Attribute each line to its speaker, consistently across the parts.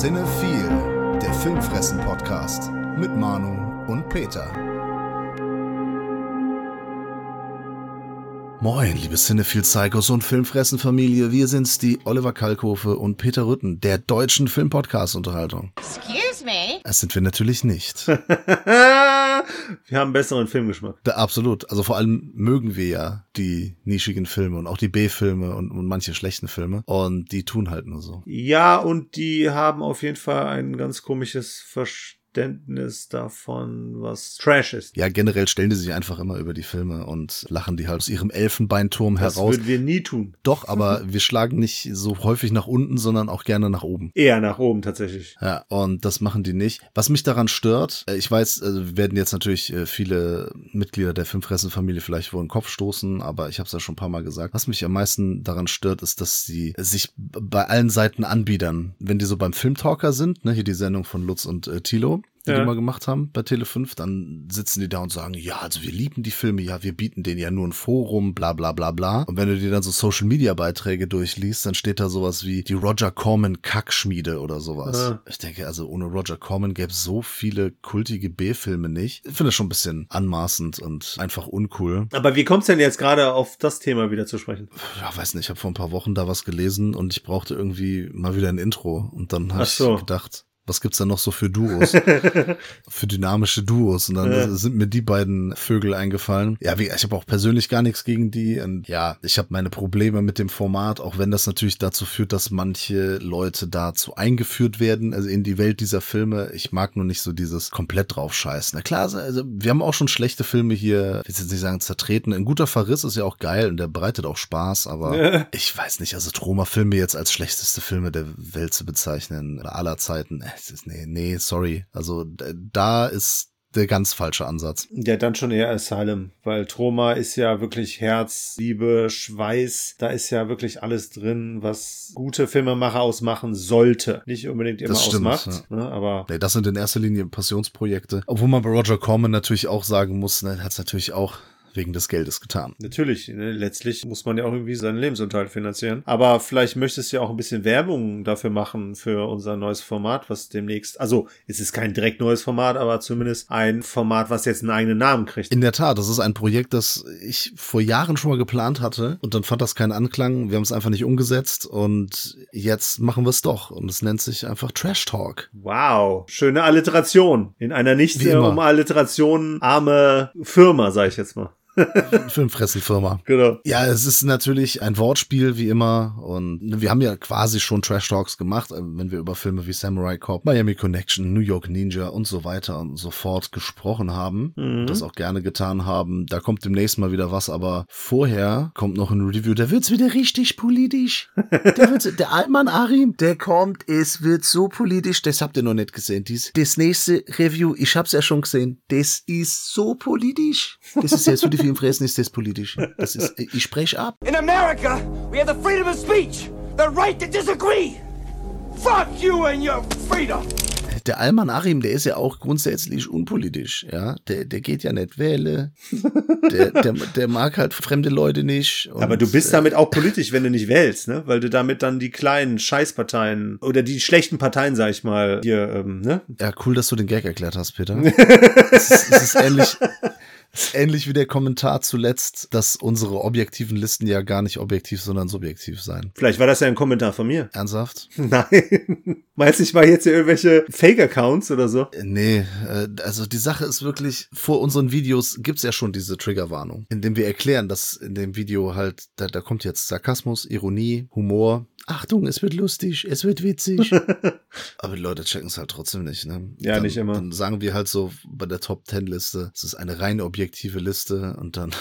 Speaker 1: Cinephile, der Filmfressen-Podcast mit Manu und Peter. Moin, liebe Cinephile Psychos und Filmfressen-Familie. Wir sind's, die Oliver Kalkofe und Peter Rütten, der deutschen Filmpodcast-Unterhaltung.
Speaker 2: Excuse me?
Speaker 1: Das sind wir natürlich nicht.
Speaker 3: wir haben besseren Filmgeschmack.
Speaker 1: Da, absolut. Also vor allem mögen wir ja die nischigen Filme und auch die B-Filme und, und manche schlechten Filme. Und die tun halt nur so.
Speaker 3: Ja, und die haben auf jeden Fall ein ganz komisches Verständnis Verständnis davon, was Trash ist.
Speaker 1: Ja, generell stellen die sich einfach immer über die Filme und lachen die halt aus ihrem Elfenbeinturm
Speaker 3: das
Speaker 1: heraus.
Speaker 3: Das würden wir nie tun.
Speaker 1: Doch, aber wir schlagen nicht so häufig nach unten, sondern auch gerne nach oben.
Speaker 3: Eher nach oben tatsächlich.
Speaker 1: Ja, und das machen die nicht. Was mich daran stört, äh, ich weiß, also werden jetzt natürlich äh, viele Mitglieder der Filmfressenfamilie vielleicht vor den Kopf stoßen, aber ich habe es ja schon ein paar Mal gesagt. Was mich am meisten daran stört, ist, dass sie sich bei allen Seiten anbiedern. Wenn die so beim Filmtalker sind, ne, hier die Sendung von Lutz und äh, Tilo, die ja. die mal gemacht haben bei Tele5, dann sitzen die da und sagen, ja, also wir lieben die Filme, ja, wir bieten denen ja nur ein Forum, bla bla bla bla. Und wenn du dir dann so Social Media Beiträge durchliest, dann steht da sowas wie die Roger Corman Kackschmiede oder sowas. Ja. Ich denke, also ohne Roger Corman gäbe es so viele kultige B-Filme nicht. Ich finde das schon ein bisschen anmaßend und einfach uncool.
Speaker 3: Aber wie kommst du denn jetzt gerade auf das Thema wieder zu sprechen?
Speaker 1: Ja, weiß nicht, ich habe vor ein paar Wochen da was gelesen und ich brauchte irgendwie mal wieder ein Intro. Und dann habe so. ich gedacht, was gibt's da noch so für Duos? für dynamische Duos. Und dann ja. sind mir die beiden Vögel eingefallen. Ja, wie, ich habe auch persönlich gar nichts gegen die. Und ja, ich habe meine Probleme mit dem Format, auch wenn das natürlich dazu führt, dass manche Leute dazu eingeführt werden, also in die Welt dieser Filme. Ich mag nur nicht so dieses komplett draufscheißen. Na klar, also wir haben auch schon schlechte Filme hier, ich will jetzt nicht sagen zertreten. Ein guter Verriss ist ja auch geil und der bereitet auch Spaß, aber ja. ich weiß nicht, also Troma-Filme jetzt als schlechteste Filme der Welt zu bezeichnen, aller Zeiten, äh, nee, nee, sorry. Also da ist der ganz falsche Ansatz.
Speaker 3: Ja, dann schon eher Asylum, weil Troma ist ja wirklich Herz, Liebe, Schweiß. Da ist ja wirklich alles drin, was gute Filmemacher ausmachen sollte. Nicht unbedingt immer das stimmt, ausmacht, ja. ne, aber.
Speaker 1: Nee, das sind in erster Linie Passionsprojekte. Obwohl man bei Roger Corman natürlich auch sagen muss, ne, hat es natürlich auch wegen des Geldes getan.
Speaker 3: Natürlich, ne? letztlich muss man ja auch irgendwie seinen Lebensunterhalt finanzieren. Aber vielleicht möchtest du ja auch ein bisschen Werbung dafür machen für unser neues Format, was demnächst, also es ist kein direkt neues Format, aber zumindest ein Format, was jetzt einen eigenen Namen kriegt.
Speaker 1: In der Tat, das ist ein Projekt, das ich vor Jahren schon mal geplant hatte und dann fand das keinen Anklang. Wir haben es einfach nicht umgesetzt und jetzt machen wir es doch und es nennt sich einfach Trash Talk.
Speaker 3: Wow, schöne Alliteration in einer nicht sehr um Alliteration arme Firma, sag ich jetzt mal.
Speaker 1: Filmfressenfirma.
Speaker 3: Genau.
Speaker 1: Ja, es ist natürlich ein Wortspiel wie immer und wir haben ja quasi schon Trash Talks gemacht, äh, wenn wir über Filme wie Samurai Cop, Miami Connection, New York Ninja und so weiter und so fort gesprochen haben. Mhm. Das auch gerne getan haben. Da kommt demnächst mal wieder was, aber vorher kommt noch ein Review. Da wird's wieder richtig politisch. Der, wird's, der Altmann Arim, der kommt, es wird so politisch. Das habt ihr noch nicht gesehen. Dies, das nächste Review, ich hab's ja schon gesehen. Das ist so politisch. Das ist jetzt für die Filmfressen ist das politisch. Das ist, ich spreche ab.
Speaker 4: In America, we have the freedom of speech, the right to disagree. Fuck you and your freedom.
Speaker 1: Der Alman Achim, der ist ja auch grundsätzlich unpolitisch, ja. Der, der geht ja nicht wählen. Der, der, der mag halt fremde Leute nicht.
Speaker 3: Und, Aber du bist damit auch politisch, wenn du nicht wählst, ne? Weil du damit dann die kleinen Scheißparteien oder die schlechten Parteien, sag ich mal, hier, ähm, ne?
Speaker 1: Ja, cool, dass du den Gag erklärt hast, Peter. es, ist, es ist ähnlich. Ähnlich wie der Kommentar zuletzt, dass unsere objektiven Listen ja gar nicht objektiv, sondern subjektiv seien.
Speaker 3: Vielleicht war das ja ein Kommentar von mir.
Speaker 1: Ernsthaft?
Speaker 3: Nein. Meinst du, ich mache jetzt hier irgendwelche Fake-Accounts oder so?
Speaker 1: Nee, äh, also die Sache ist wirklich, vor unseren Videos gibt's ja schon diese Triggerwarnung, indem wir erklären, dass in dem Video halt, da, da kommt jetzt Sarkasmus, Ironie, Humor, Achtung, es wird lustig, es wird witzig. Aber die Leute checken es halt trotzdem nicht, ne?
Speaker 3: Ja,
Speaker 1: dann,
Speaker 3: nicht immer.
Speaker 1: Dann sagen wir halt so bei der Top Ten Liste, es ist eine rein objektive Liste und dann,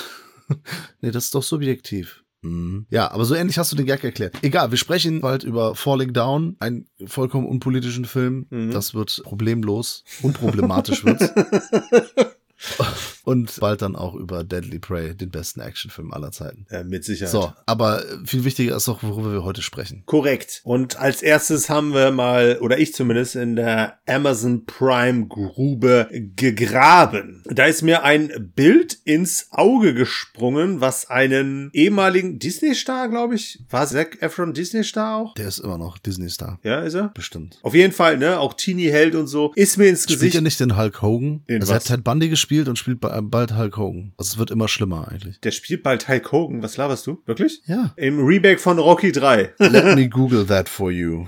Speaker 1: nee, das ist doch subjektiv. Mhm. Ja, aber so ähnlich hast du den Gag erklärt. Egal, wir sprechen bald über Falling Down, einen vollkommen unpolitischen Film. Mhm. Das wird problemlos, unproblematisch wird's. Und bald dann auch über Deadly Prey, den besten Actionfilm aller Zeiten.
Speaker 3: Ja, mit Sicherheit.
Speaker 1: So, aber viel wichtiger ist auch, worüber wir heute sprechen.
Speaker 3: Korrekt. Und als erstes haben wir mal, oder ich zumindest, in der Amazon Prime Grube gegraben. Da ist mir ein Bild ins Auge gesprungen, was einen ehemaligen Disney-Star, glaube ich, war Zac Efron Disney-Star auch?
Speaker 1: Der ist immer noch Disney-Star.
Speaker 3: Ja, ist er?
Speaker 1: Bestimmt.
Speaker 3: Auf jeden Fall, ne? Auch Teenie-Held und so. Ist mir ins
Speaker 1: Spielt
Speaker 3: Gesicht.
Speaker 1: er nicht den Hulk Hogan?
Speaker 3: Den
Speaker 1: also er
Speaker 3: was?
Speaker 1: hat Ted Bundy gespielt und spielt ba- bald Hulk Hogan. Also es wird immer schlimmer eigentlich.
Speaker 3: Der spielt bald Hulk Hogan. Was laberst du? Wirklich?
Speaker 1: Ja.
Speaker 3: Im Remake von Rocky 3.
Speaker 1: Let me Google that for you.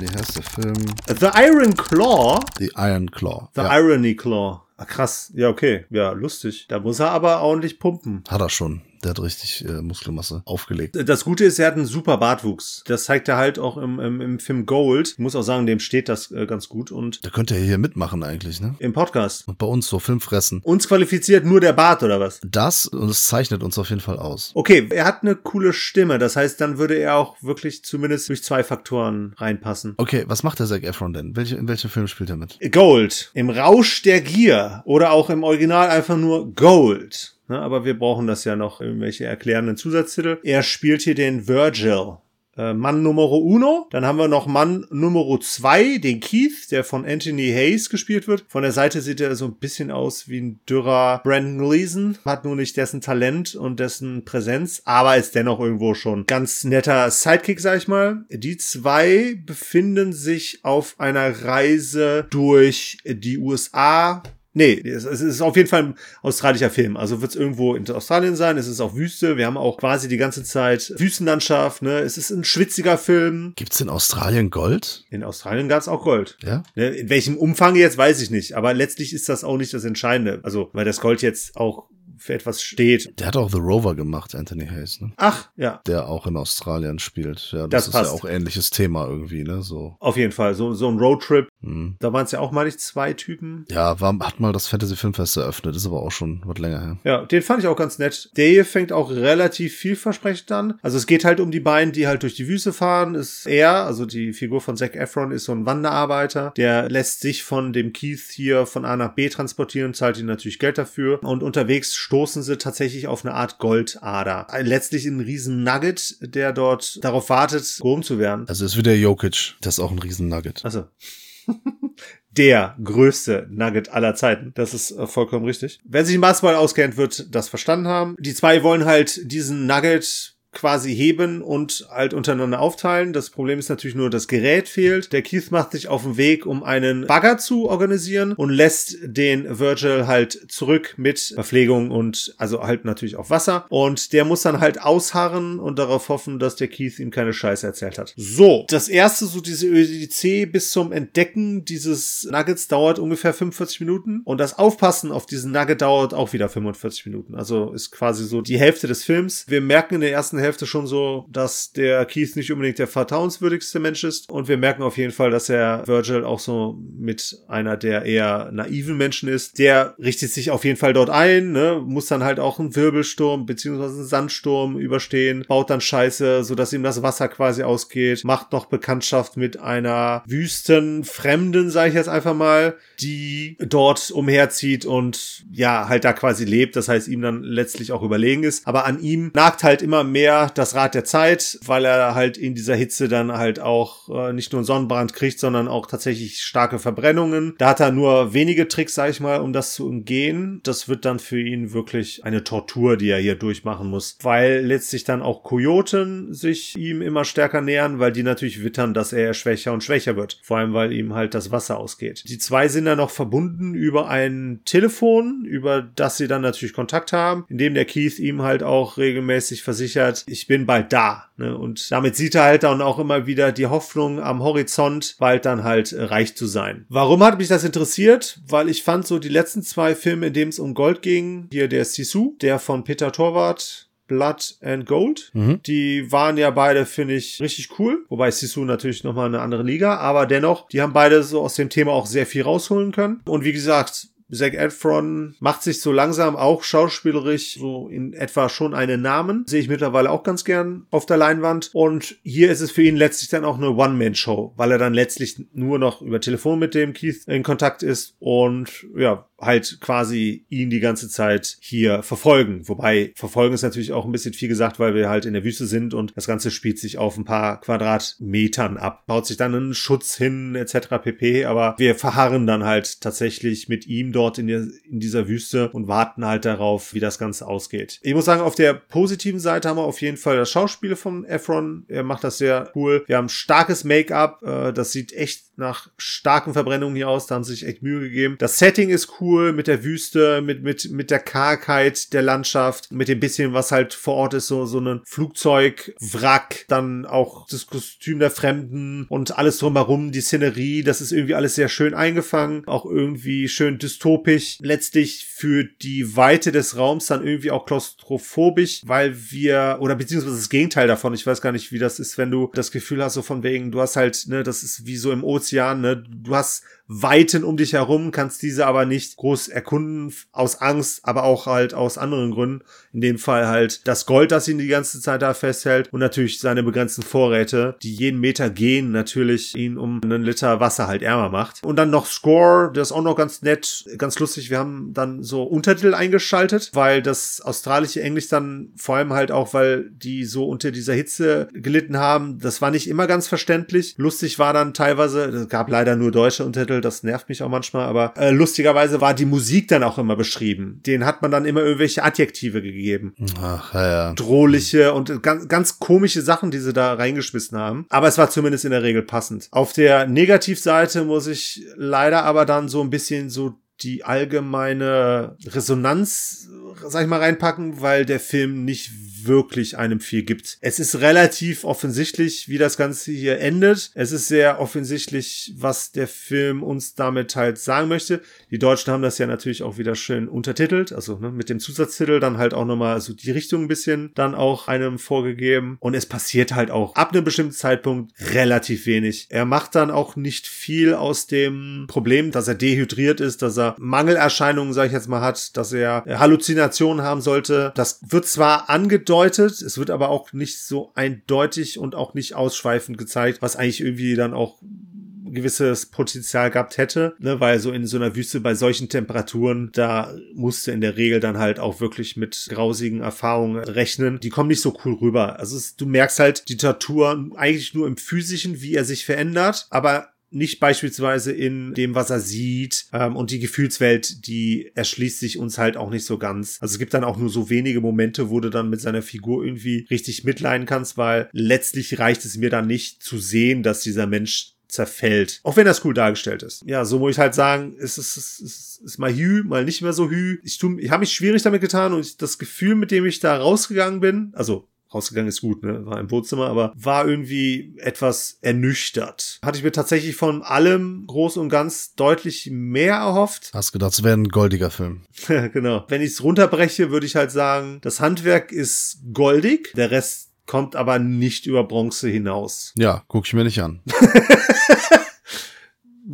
Speaker 1: Wie heißt der Film?
Speaker 3: The Iron Claw.
Speaker 1: The Iron Claw.
Speaker 3: The
Speaker 1: ja,
Speaker 3: Irony Claw. Ah, krass. Ja, okay. Ja, lustig. Da muss er aber ordentlich pumpen.
Speaker 1: hat er schon. Der hat richtig äh, Muskelmasse aufgelegt.
Speaker 3: Das Gute ist, er hat einen super Bartwuchs. Das zeigt er halt auch im, im, im Film Gold. Ich muss auch sagen, dem steht das äh, ganz gut. Und
Speaker 1: Der könnte ja hier mitmachen eigentlich, ne?
Speaker 3: im Podcast.
Speaker 1: Und bei uns so Filmfressen.
Speaker 3: Uns qualifiziert nur der Bart, oder was?
Speaker 1: Das, und es zeichnet uns auf jeden Fall aus.
Speaker 3: Okay, er hat eine coole Stimme. Das heißt, dann würde er auch wirklich zumindest durch zwei Faktoren reinpassen.
Speaker 1: Okay, was macht der Zac Efron denn? Welche, in welchem Film spielt er mit?
Speaker 3: Gold. Im Rausch der Gier. Oder auch im Original einfach nur Gold. Ne, aber wir brauchen das ja noch, irgendwelche erklärenden Zusatztitel. Er spielt hier den Virgil. Äh, Mann Numero Uno. Dann haben wir noch Mann Numero zwei, den Keith, der von Anthony Hayes gespielt wird. Von der Seite sieht er so ein bisschen aus wie ein dürrer Brandon Gleason. Hat nur nicht dessen Talent und dessen Präsenz, aber ist dennoch irgendwo schon ganz netter Sidekick, sag ich mal. Die zwei befinden sich auf einer Reise durch die USA. Nee, es es ist auf jeden Fall ein australischer Film. Also wird es irgendwo in Australien sein. Es ist auch Wüste. Wir haben auch quasi die ganze Zeit Wüstenlandschaft. Ne? Es ist ein schwitziger Film.
Speaker 1: Gibt's in Australien Gold?
Speaker 3: In Australien gab es auch Gold.
Speaker 1: Ja?
Speaker 3: Ne? In welchem Umfang jetzt, weiß ich nicht. Aber letztlich ist das auch nicht das Entscheidende. Also, weil das Gold jetzt auch für etwas steht.
Speaker 1: Der hat auch The Rover gemacht, Anthony Hayes, ne?
Speaker 3: Ach, ja.
Speaker 1: Der auch in Australien spielt. Ja,
Speaker 3: Das
Speaker 1: das, ist
Speaker 3: passt.
Speaker 1: ja auch ähnliches Thema irgendwie, ne? So.
Speaker 3: Auf jeden Fall. So, so ein Roadtrip.
Speaker 1: Hm.
Speaker 3: Da waren es ja auch mal nicht zwei Typen.
Speaker 1: Ja, war, hat mal das Fantasy Filmfest eröffnet, ist aber auch schon was länger her.
Speaker 3: Ja, den fand ich auch ganz nett. Der hier fängt auch relativ vielversprechend an. Also es geht halt um die beiden, die halt durch die Wüste fahren. Ist er, also die Figur von Zac Efron, ist so ein Wanderarbeiter. Der lässt sich von dem Keith hier von A nach B transportieren, zahlt ihm natürlich Geld dafür. Und unterwegs stoßen sie tatsächlich auf eine Art Goldader. Letztlich ein riesen Nugget, der dort darauf wartet, gehoben zu werden.
Speaker 1: Also ist wieder Jokic, das ist auch ein riesen Nugget.
Speaker 3: Achso. Der größte Nugget aller Zeiten. Das ist äh, vollkommen richtig. Wer sich im Basketball auskennt, wird das verstanden haben. Die zwei wollen halt diesen Nugget quasi heben und halt untereinander aufteilen. Das Problem ist natürlich nur, das Gerät fehlt. Der Keith macht sich auf den Weg, um einen Bagger zu organisieren und lässt den Virgil halt zurück mit Verpflegung und also halt natürlich auch Wasser. Und der muss dann halt ausharren und darauf hoffen, dass der Keith ihm keine Scheiße erzählt hat. So, das erste, so diese Odyssee bis zum Entdecken dieses Nuggets dauert ungefähr 45 Minuten und das Aufpassen auf diesen Nugget dauert auch wieder 45 Minuten. Also ist quasi so die Hälfte des Films. Wir merken in der ersten Hälfte schon so, dass der Keith nicht unbedingt der vertrauenswürdigste Mensch ist und wir merken auf jeden Fall, dass er Virgil auch so mit einer der eher naiven Menschen ist. Der richtet sich auf jeden Fall dort ein, ne? muss dann halt auch einen Wirbelsturm beziehungsweise einen Sandsturm überstehen, baut dann Scheiße, sodass ihm das Wasser quasi ausgeht, macht noch Bekanntschaft mit einer Wüstenfremden, sage ich jetzt einfach mal, die dort umherzieht und ja, halt da quasi lebt, das heißt ihm dann letztlich auch überlegen ist. Aber an ihm nagt halt immer mehr das Rad der Zeit, weil er halt in dieser Hitze dann halt auch äh, nicht nur einen Sonnenbrand kriegt, sondern auch tatsächlich starke Verbrennungen. Da hat er nur wenige Tricks, sag ich mal, um das zu umgehen. Das wird dann für ihn wirklich eine Tortur, die er hier durchmachen muss, weil letztlich dann auch Kojoten sich ihm immer stärker nähern, weil die natürlich wittern, dass er schwächer und schwächer wird. Vor allem, weil ihm halt das Wasser ausgeht. Die zwei sind dann noch verbunden über ein Telefon, über das sie dann natürlich Kontakt haben, indem der Keith ihm halt auch regelmäßig versichert, ich bin bald da. Ne? Und damit sieht er halt dann auch immer wieder die Hoffnung am Horizont, bald dann halt äh, reich zu sein. Warum hat mich das interessiert? Weil ich fand so die letzten zwei Filme, in denen es um Gold ging, hier der Sisu, der von Peter Torwart, Blood and Gold.
Speaker 1: Mhm.
Speaker 3: Die waren ja beide, finde ich, richtig cool. Wobei Sisu natürlich nochmal eine andere Liga, aber dennoch, die haben beide so aus dem Thema auch sehr viel rausholen können. Und wie gesagt, Zac Efron macht sich so langsam auch schauspielerisch so in etwa schon einen Namen. Sehe ich mittlerweile auch ganz gern auf der Leinwand. Und hier ist es für ihn letztlich dann auch eine One-Man-Show, weil er dann letztlich nur noch über Telefon mit dem Keith in Kontakt ist. Und ja, halt quasi ihn die ganze Zeit hier verfolgen. Wobei verfolgen ist natürlich auch ein bisschen viel gesagt, weil wir halt in der Wüste sind und das Ganze spielt sich auf ein paar Quadratmetern ab. Baut sich dann einen Schutz hin etc. pp. Aber wir verharren dann halt tatsächlich mit ihm dort in, der, in dieser Wüste und warten halt darauf, wie das Ganze ausgeht. Ich muss sagen, auf der positiven Seite haben wir auf jeden Fall das Schauspiel von Efron. Er macht das sehr cool. Wir haben starkes Make-up. Äh, das sieht echt nach starken Verbrennungen hier aus. Da haben sie sich echt Mühe gegeben. Das Setting ist cool mit der Wüste, mit, mit, mit der Kargheit der Landschaft, mit dem bisschen, was halt vor Ort ist, so, so ein Flugzeugwrack, dann auch das Kostüm der Fremden und alles drumherum, die Szenerie, das ist irgendwie alles sehr schön eingefangen, auch irgendwie schön dystopisch. Letztlich für die Weite des Raums dann irgendwie auch klaustrophobisch, weil wir, oder beziehungsweise das Gegenteil davon, ich weiß gar nicht, wie das ist, wenn du das Gefühl hast, so von wegen, du hast halt, ne, das ist wie so im Ozean, ne, du hast Weiten um dich herum, kannst diese aber nicht groß erkunden, aus Angst, aber auch halt aus anderen Gründen. In dem Fall halt das Gold, das ihn die ganze Zeit da festhält und natürlich seine begrenzten Vorräte, die jeden Meter gehen, natürlich ihn um einen Liter Wasser halt ärmer macht. Und dann noch Score, das ist auch noch ganz nett, ganz lustig. Wir haben dann so Untertitel eingeschaltet, weil das australische Englisch dann vor allem halt auch, weil die so unter dieser Hitze gelitten haben, das war nicht immer ganz verständlich. Lustig war dann teilweise, es gab leider nur deutsche Untertitel, Titel, das nervt mich auch manchmal, aber äh, lustigerweise war die Musik dann auch immer beschrieben. Den hat man dann immer irgendwelche Adjektive gegeben.
Speaker 1: Ach, ja, ja.
Speaker 3: Drohliche und ganz, ganz komische Sachen, die sie da reingeschmissen haben. Aber es war zumindest in der Regel passend. Auf der Negativseite muss ich leider aber dann so ein bisschen so die allgemeine Resonanz, sag ich mal, reinpacken, weil der Film nicht wirklich einem viel gibt. Es ist relativ offensichtlich, wie das Ganze hier endet. Es ist sehr offensichtlich, was der Film uns damit halt sagen möchte. Die Deutschen haben das ja natürlich auch wieder schön untertitelt, also ne, mit dem Zusatztitel dann halt auch nochmal so die Richtung ein bisschen dann auch einem vorgegeben. Und es passiert halt auch ab einem bestimmten Zeitpunkt relativ wenig. Er macht dann auch nicht viel aus dem Problem, dass er dehydriert ist, dass er Mangelerscheinungen, sag ich jetzt mal, hat, dass er Halluzinationen haben sollte. Das wird zwar angedeutet, angedeutet, es wird aber auch nicht so eindeutig und auch nicht ausschweifend gezeigt, was eigentlich irgendwie dann auch gewisses Potenzial gehabt hätte, ne, weil so in so einer Wüste bei solchen Temperaturen, da musste in der Regel dann halt auch wirklich mit grausigen Erfahrungen rechnen. Die kommen nicht so cool rüber. Also es, du merkst halt die Tortur eigentlich nur im physischen, wie er sich verändert, aber nicht beispielsweise in dem, was er sieht. Ähm, und die Gefühlswelt, die erschließt sich uns halt auch nicht so ganz. Also es gibt dann auch nur so wenige Momente, wo du dann mit seiner Figur irgendwie richtig mitleiden kannst, weil letztlich reicht es mir dann nicht zu sehen, dass dieser Mensch zerfällt. Auch wenn das cool dargestellt ist. Ja, so muss ich halt sagen, es ist, es ist, ist mal Hü, mal nicht mehr so Hü. Ich, tu, ich habe mich schwierig damit getan und ich, das Gefühl, mit dem ich da rausgegangen bin, also rausgegangen ist gut, ne? War im Wohnzimmer, aber war irgendwie etwas ernüchtert. Hatte ich mir tatsächlich von allem groß und ganz deutlich mehr erhofft.
Speaker 1: Hast gedacht, es wäre ein goldiger Film.
Speaker 3: genau. Wenn ich es runterbreche, würde ich halt sagen, das Handwerk ist goldig, der Rest kommt aber nicht über Bronze hinaus.
Speaker 1: Ja, guck ich mir nicht an.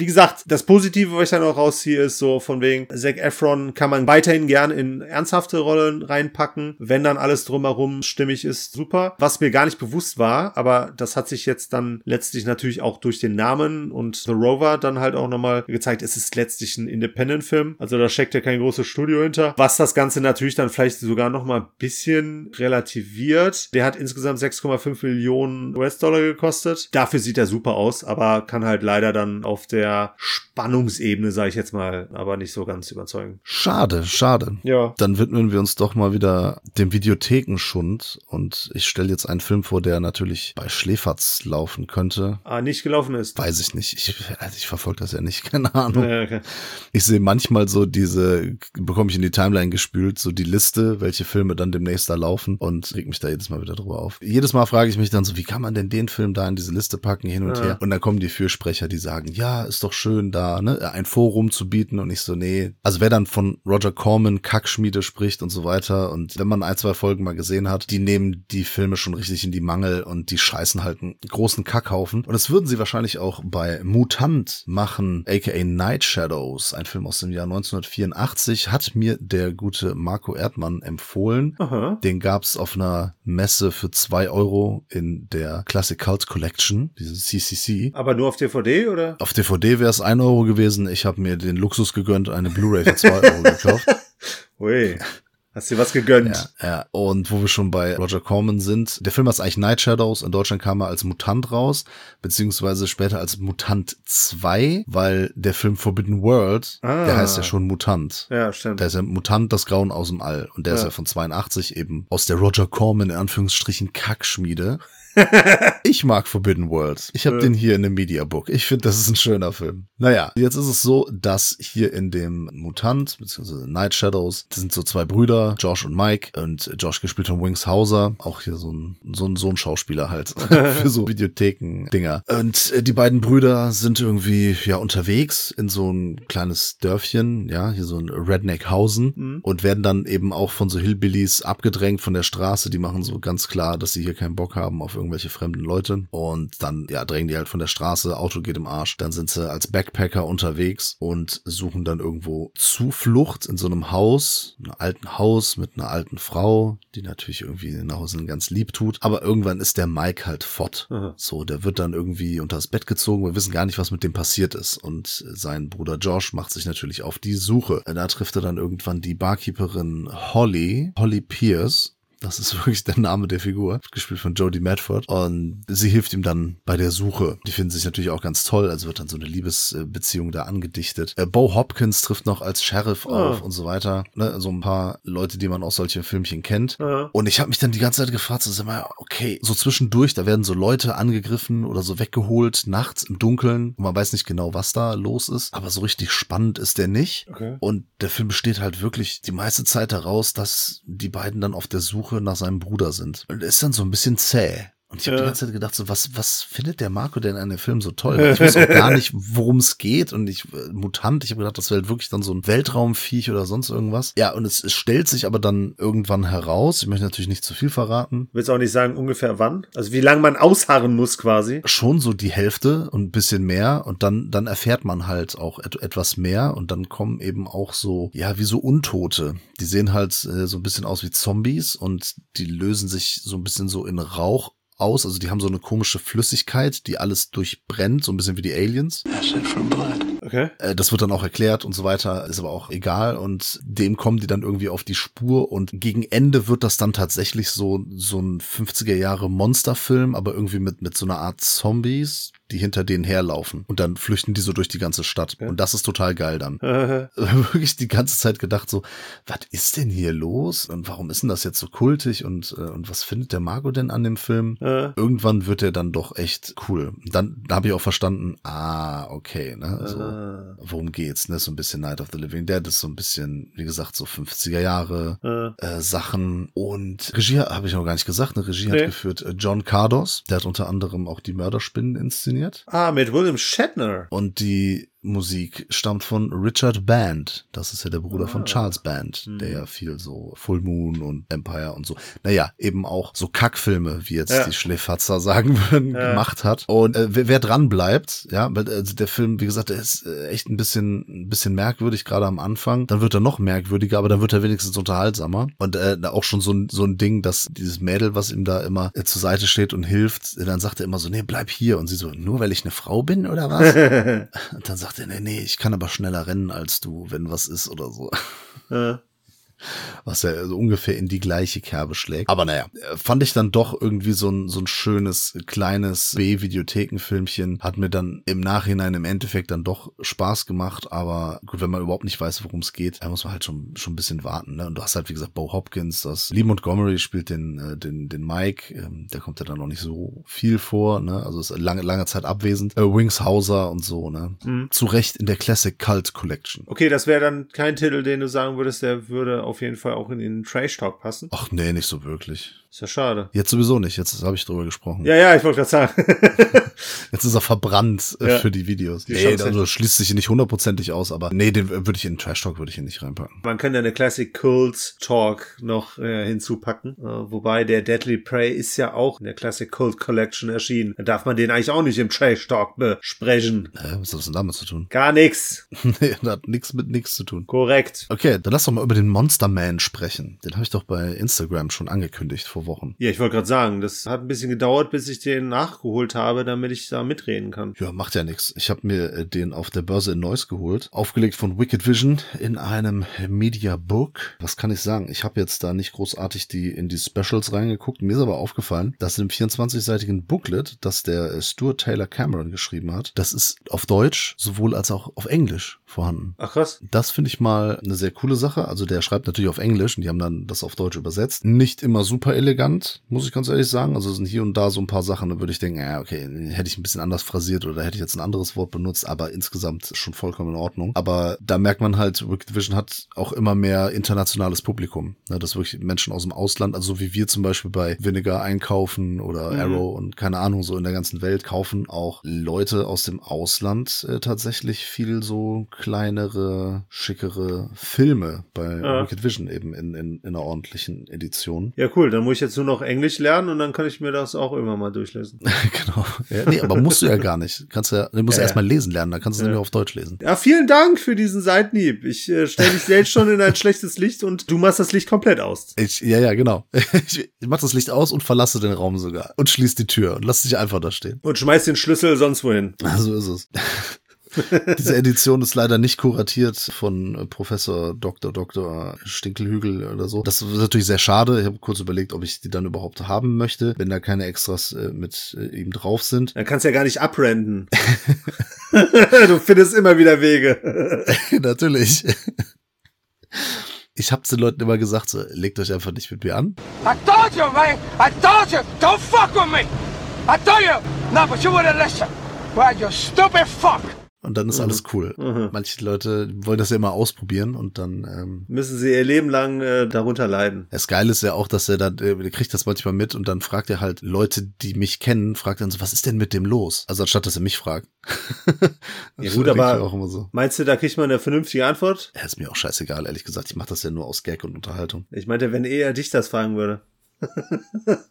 Speaker 3: wie gesagt, das Positive, was ich dann auch rausziehe, ist so von wegen, Zac Efron kann man weiterhin gern in ernsthafte Rollen reinpacken. Wenn dann alles drumherum stimmig ist, super. Was mir gar nicht bewusst war, aber das hat sich jetzt dann letztlich natürlich auch durch den Namen und The Rover dann halt auch nochmal gezeigt, es ist letztlich ein Independent-Film. Also da steckt ja kein großes Studio hinter. Was das Ganze natürlich dann vielleicht sogar nochmal ein bisschen relativiert. Der hat insgesamt 6,5 Millionen US-Dollar gekostet. Dafür sieht er super aus, aber kann halt leider dann auf der der Spannungsebene, sage ich jetzt mal, aber nicht so ganz überzeugen.
Speaker 1: Schade, schade.
Speaker 3: Ja.
Speaker 1: Dann widmen wir uns doch mal wieder dem Videothekenschund und ich stelle jetzt einen Film vor, der natürlich bei Schläferz laufen könnte.
Speaker 3: Ah, nicht gelaufen ist.
Speaker 1: Weiß ich nicht. Ich, also ich verfolge das ja nicht, keine Ahnung. Ja, okay. Ich sehe manchmal so diese, bekomme ich in die Timeline gespült, so die Liste, welche Filme dann demnächst da laufen und reg mich da jedes Mal wieder drüber auf. Jedes Mal frage ich mich dann so, wie kann man denn den Film da in diese Liste packen, hin und ja. her? Und dann kommen die Fürsprecher, die sagen, ja, ist doch schön da, ne, ein Forum zu bieten und ich so, nee. Also wer dann von Roger Corman Kackschmiede spricht und so weiter und wenn man ein, zwei Folgen mal gesehen hat, die nehmen die Filme schon richtig in die Mangel und die scheißen halt einen großen Kackhaufen. Und das würden sie wahrscheinlich auch bei Mutant machen, aka Night Shadows, ein Film aus dem Jahr 1984, hat mir der gute Marco Erdmann empfohlen. Aha. Den gab's auf einer Messe für zwei Euro in der Classic Cult Collection, diese CCC.
Speaker 3: Aber nur auf DVD oder?
Speaker 1: Auf DVD DVD wäre es 1 Euro gewesen. Ich habe mir den Luxus gegönnt, eine Blu-ray für 2 Euro gekauft.
Speaker 3: Ui. Hast dir was gegönnt?
Speaker 1: Ja, ja. Und wo wir schon bei Roger Corman sind, der Film heißt eigentlich Night Shadows. In Deutschland kam er als Mutant raus, beziehungsweise später als Mutant 2, weil der Film Forbidden World, ah. der heißt ja schon Mutant.
Speaker 3: Ja, stimmt.
Speaker 1: Der ist ja Mutant, das Grauen aus dem All. Und der ja. ist ja von 82 eben aus der Roger Corman in Anführungsstrichen Kackschmiede. ich mag Forbidden World. Ich habe ja. den hier in dem Mediabook. Ich finde, das ist ein schöner Film. Naja, jetzt ist es so, dass hier in dem Mutant, beziehungsweise Night Shadows, das sind so zwei Brüder, Josh und Mike, und Josh gespielt von Wings Hauser, auch hier so ein, so ein, so ein Schauspieler halt, für so Videotheken-Dinger. Und äh, die beiden Brüder sind irgendwie, ja, unterwegs in so ein kleines Dörfchen, ja, hier so ein Redneckhausen mhm. und werden dann eben auch von so Hillbillies abgedrängt von der Straße. Die machen so ganz klar, dass sie hier keinen Bock haben auf irgendwelche fremden Leute. Und dann, ja, drängen die halt von der Straße, Auto geht im Arsch. Dann sind sie als Backpacker unterwegs und suchen dann irgendwo Zuflucht in so einem Haus, einem alten Haus mit einer alten Frau, die natürlich irgendwie nach Hause ganz lieb tut. Aber irgendwann ist der Mike halt fort. Aha. So, der wird dann irgendwie unter das Bett gezogen. Wir wissen gar nicht, was mit dem passiert ist. Und sein Bruder Josh macht sich natürlich auf die Suche. Da trifft er dann irgendwann die Barkeeperin Holly, Holly Pierce, das ist wirklich der Name der Figur, gespielt von Jodie Madford. Und sie hilft ihm dann bei der Suche. Die finden sich natürlich auch ganz toll, also wird dann so eine Liebesbeziehung da angedichtet. Äh, Bo Hopkins trifft noch als Sheriff oh. auf und so weiter. Ne? So ein paar Leute, die man aus solchen Filmchen kennt. Ja. Und ich habe mich dann die ganze Zeit gefragt, so, mal, okay, so zwischendurch, da werden so Leute angegriffen oder so weggeholt, nachts im Dunkeln. Und man weiß nicht genau, was da los ist. Aber so richtig spannend ist der nicht. Okay. Und der Film besteht halt wirklich die meiste Zeit daraus, dass die beiden dann auf der Suche Suche nach seinem Bruder sind. Ist dann so ein bisschen zäh. Und ich habe ja. die ganze Zeit gedacht, so was, was findet der Marco denn an dem Film so toll? ich weiß auch gar nicht, worum es geht. Und ich, äh, Mutant, ich habe gedacht, das wäre halt wirklich dann so ein Weltraumviech oder sonst irgendwas. Ja, und es, es stellt sich aber dann irgendwann heraus. Ich möchte natürlich nicht zu viel verraten.
Speaker 3: Willst auch nicht sagen, ungefähr wann? Also wie lange man ausharren muss quasi?
Speaker 1: Schon so die Hälfte und ein bisschen mehr. Und dann, dann erfährt man halt auch et etwas mehr. Und dann kommen eben auch so, ja, wie so Untote. Die sehen halt äh, so ein bisschen aus wie Zombies und die lösen sich so ein bisschen so in Rauch aus. Also die haben so eine komische Flüssigkeit, die alles durchbrennt, so ein bisschen wie die Aliens. Okay. Äh, das wird dann auch erklärt und so weiter, ist aber auch egal. Und dem kommen die dann irgendwie auf die Spur und gegen Ende wird das dann tatsächlich so, so ein 50er Jahre Monsterfilm, aber irgendwie mit, mit so einer Art Zombies, die hinter denen herlaufen. Und dann flüchten die so durch die ganze Stadt. Ja. Und das ist total geil dann. Wirklich die ganze Zeit gedacht so, was ist denn hier los? Und warum ist denn das jetzt so kultig? Und, äh, und was findet der Margot denn an dem Film? Ja. Irgendwann wird er dann doch echt cool. Dann da habe ich auch verstanden, ah, okay, ne? So, ah. worum geht's, ne? So ein bisschen Night of the Living Dead ist so ein bisschen, wie gesagt, so 50er Jahre ah. äh, Sachen. Und Regie habe ich noch gar nicht gesagt, eine Regie okay. hat geführt äh, John Cardos. Der hat unter anderem auch die Mörderspinnen inszeniert.
Speaker 3: Ah, mit William Shatner.
Speaker 1: Und die Musik stammt von Richard Band. Das ist ja der Bruder ah. von Charles Band, mhm. der ja viel so Full Moon und Empire und so, naja, eben auch so Kackfilme, wie jetzt ja. die Schläfatzer sagen würden, ja. gemacht hat. Und äh, wer, wer dran bleibt, ja, weil also der Film, wie gesagt, der ist äh, echt ein bisschen, ein bisschen merkwürdig, gerade am Anfang. Dann wird er noch merkwürdiger, aber dann wird er wenigstens unterhaltsamer. Und äh, auch schon so ein, so ein Ding, dass dieses Mädel, was ihm da immer äh, zur Seite steht und hilft, dann sagt er immer so, nee, bleib hier. Und sie so, nur weil ich eine Frau bin oder was? und dann sagt sagt nee, nee, ich kann aber schneller rennen als du, wenn was ist oder so. Ja was ja so ungefähr in die gleiche Kerbe schlägt. Aber naja, fand ich dann doch irgendwie so ein, so ein schönes, kleines B-Videothekenfilmchen. Hat mir dann im Nachhinein im Endeffekt dann doch Spaß gemacht. Aber gut, wenn man überhaupt nicht weiß, worum es geht, da muss man halt schon, schon ein bisschen warten. Ne? Und du hast halt, wie gesagt, Bo Hopkins, das Lee Montgomery spielt den, äh, den, den Mike. Ähm, der kommt ja dann noch nicht so viel vor. Ne? Also ist lange, lange Zeit abwesend. Äh, Wings Hauser und so. Ne? Mhm. Zu Recht in der Classic Cult Collection.
Speaker 3: Okay, das wäre dann kein Titel, den du sagen würdest, der würde auf jeden Fall auch in den Trash Talk passen.
Speaker 1: Ach nee, nicht so wirklich.
Speaker 3: Ist ja schade.
Speaker 1: Jetzt sowieso nicht. Jetzt habe ich drüber gesprochen.
Speaker 3: Ja, ja, ich wollte gerade sagen.
Speaker 1: Jetzt ist er verbrannt äh, ja. für die Videos. Die nee, also schließt sich nicht hundertprozentig aus, aber nee, den würde ich in Trash Talk würde ich ihn nicht reinpacken.
Speaker 3: Man könnte eine Classic Cult Talk noch äh, hinzupacken, äh, wobei der Deadly Prey ist ja auch in der Classic Cult Collection erschienen. Da darf man den eigentlich auch nicht im Trash Talk besprechen.
Speaker 1: Äh, was hat das denn damit zu tun?
Speaker 3: Gar nichts.
Speaker 1: nee, das hat nichts mit nichts zu tun.
Speaker 3: Korrekt.
Speaker 1: Okay, dann lass doch mal über den Monster Man ansprechen. Den habe ich doch bei Instagram schon angekündigt vor Wochen.
Speaker 3: Ja, ich wollte gerade sagen, das hat ein bisschen gedauert, bis ich den nachgeholt habe, damit ich da mitreden kann.
Speaker 1: Ja, macht ja nichts. Ich habe mir äh, den auf der Börse in Neuss geholt, aufgelegt von Wicked Vision in einem Media Book. Was kann ich sagen? Ich habe jetzt da nicht großartig die in die Specials reingeguckt. Mir ist aber aufgefallen, dass in dem 24-seitigen Booklet, das der äh, Stuart Taylor Cameron geschrieben hat, das ist auf Deutsch sowohl als auch auf Englisch vorhanden.
Speaker 3: Ach krass.
Speaker 1: Das finde ich mal eine sehr coole Sache. Also der schreibt natürlich auf Englisch und die haben dann das auf Deutsch übersetzt. Nicht immer super elegant, muss ich ganz ehrlich sagen. Also sind hier und da so ein paar Sachen, da würde ich denken, ja, okay, hätte ich ein bisschen anders phrasiert oder hätte ich jetzt ein anderes Wort benutzt, aber insgesamt schon vollkommen in Ordnung. Aber da merkt man halt, Wicked Vision hat auch immer mehr internationales Publikum. Ne, dass wirklich Menschen aus dem Ausland, also so wie wir zum Beispiel bei Vinegar einkaufen oder mhm. Arrow und keine Ahnung, so in der ganzen Welt kaufen auch Leute aus dem Ausland äh, tatsächlich viel so kleinere, schickere Filme bei ja. Wicked Vision eben in, in, in einer ordentlichen Edition.
Speaker 3: Ja, cool. Dann muss ich jetzt nur noch Englisch lernen und dann kann ich mir das auch immer mal durchlesen.
Speaker 1: genau. Ja, nee, aber musst du ja gar nicht. Kannst ja, du musst ja, erstmal lesen lernen, dann kannst du es ja. nämlich auf Deutsch lesen.
Speaker 3: Ja, vielen Dank für diesen Seitenhieb. Ich äh, stelle dich selbst schon in ein schlechtes Licht und du machst das Licht komplett aus.
Speaker 1: Ich, ja, ja, genau. Ich, ich mach das Licht aus und verlasse den Raum sogar. Und schließ die Tür und lass dich einfach da stehen.
Speaker 3: Und schmeiß den Schlüssel sonst wohin.
Speaker 1: so ist es. Diese Edition ist leider nicht kuratiert von Professor Dr. Dr. Stinkelhügel oder so. Das ist natürlich sehr schade. Ich habe kurz überlegt, ob ich die dann überhaupt haben möchte, wenn da keine Extras äh, mit äh, ihm drauf sind.
Speaker 3: Dann kannst du ja gar nicht abrenden. du findest immer wieder Wege.
Speaker 1: natürlich. Ich hab's den Leuten immer gesagt, so, legt euch einfach nicht mit mir an.
Speaker 4: I told you, man! I told you! Don't fuck with me! I told you! No, but you wouldn't listen! Well, you stupid fuck!
Speaker 1: Und dann ist mhm. alles cool. Mhm. Manche Leute wollen das ja immer ausprobieren und dann ähm,
Speaker 3: müssen sie ihr Leben lang äh, darunter leiden.
Speaker 1: Das Geile ist ja auch, dass er dann, äh, kriegt das manchmal mit und dann fragt er halt Leute, die mich kennen, fragt dann so, was ist denn mit dem los? Also anstatt dass er mich fragt.
Speaker 3: ja gut, aber auch immer so. meinst du, da kriegt man eine vernünftige Antwort?
Speaker 1: Ja, ist mir auch scheißegal, ehrlich gesagt. Ich mache das ja nur aus Gag und Unterhaltung.
Speaker 3: Ich meinte, wenn er dich das fragen würde.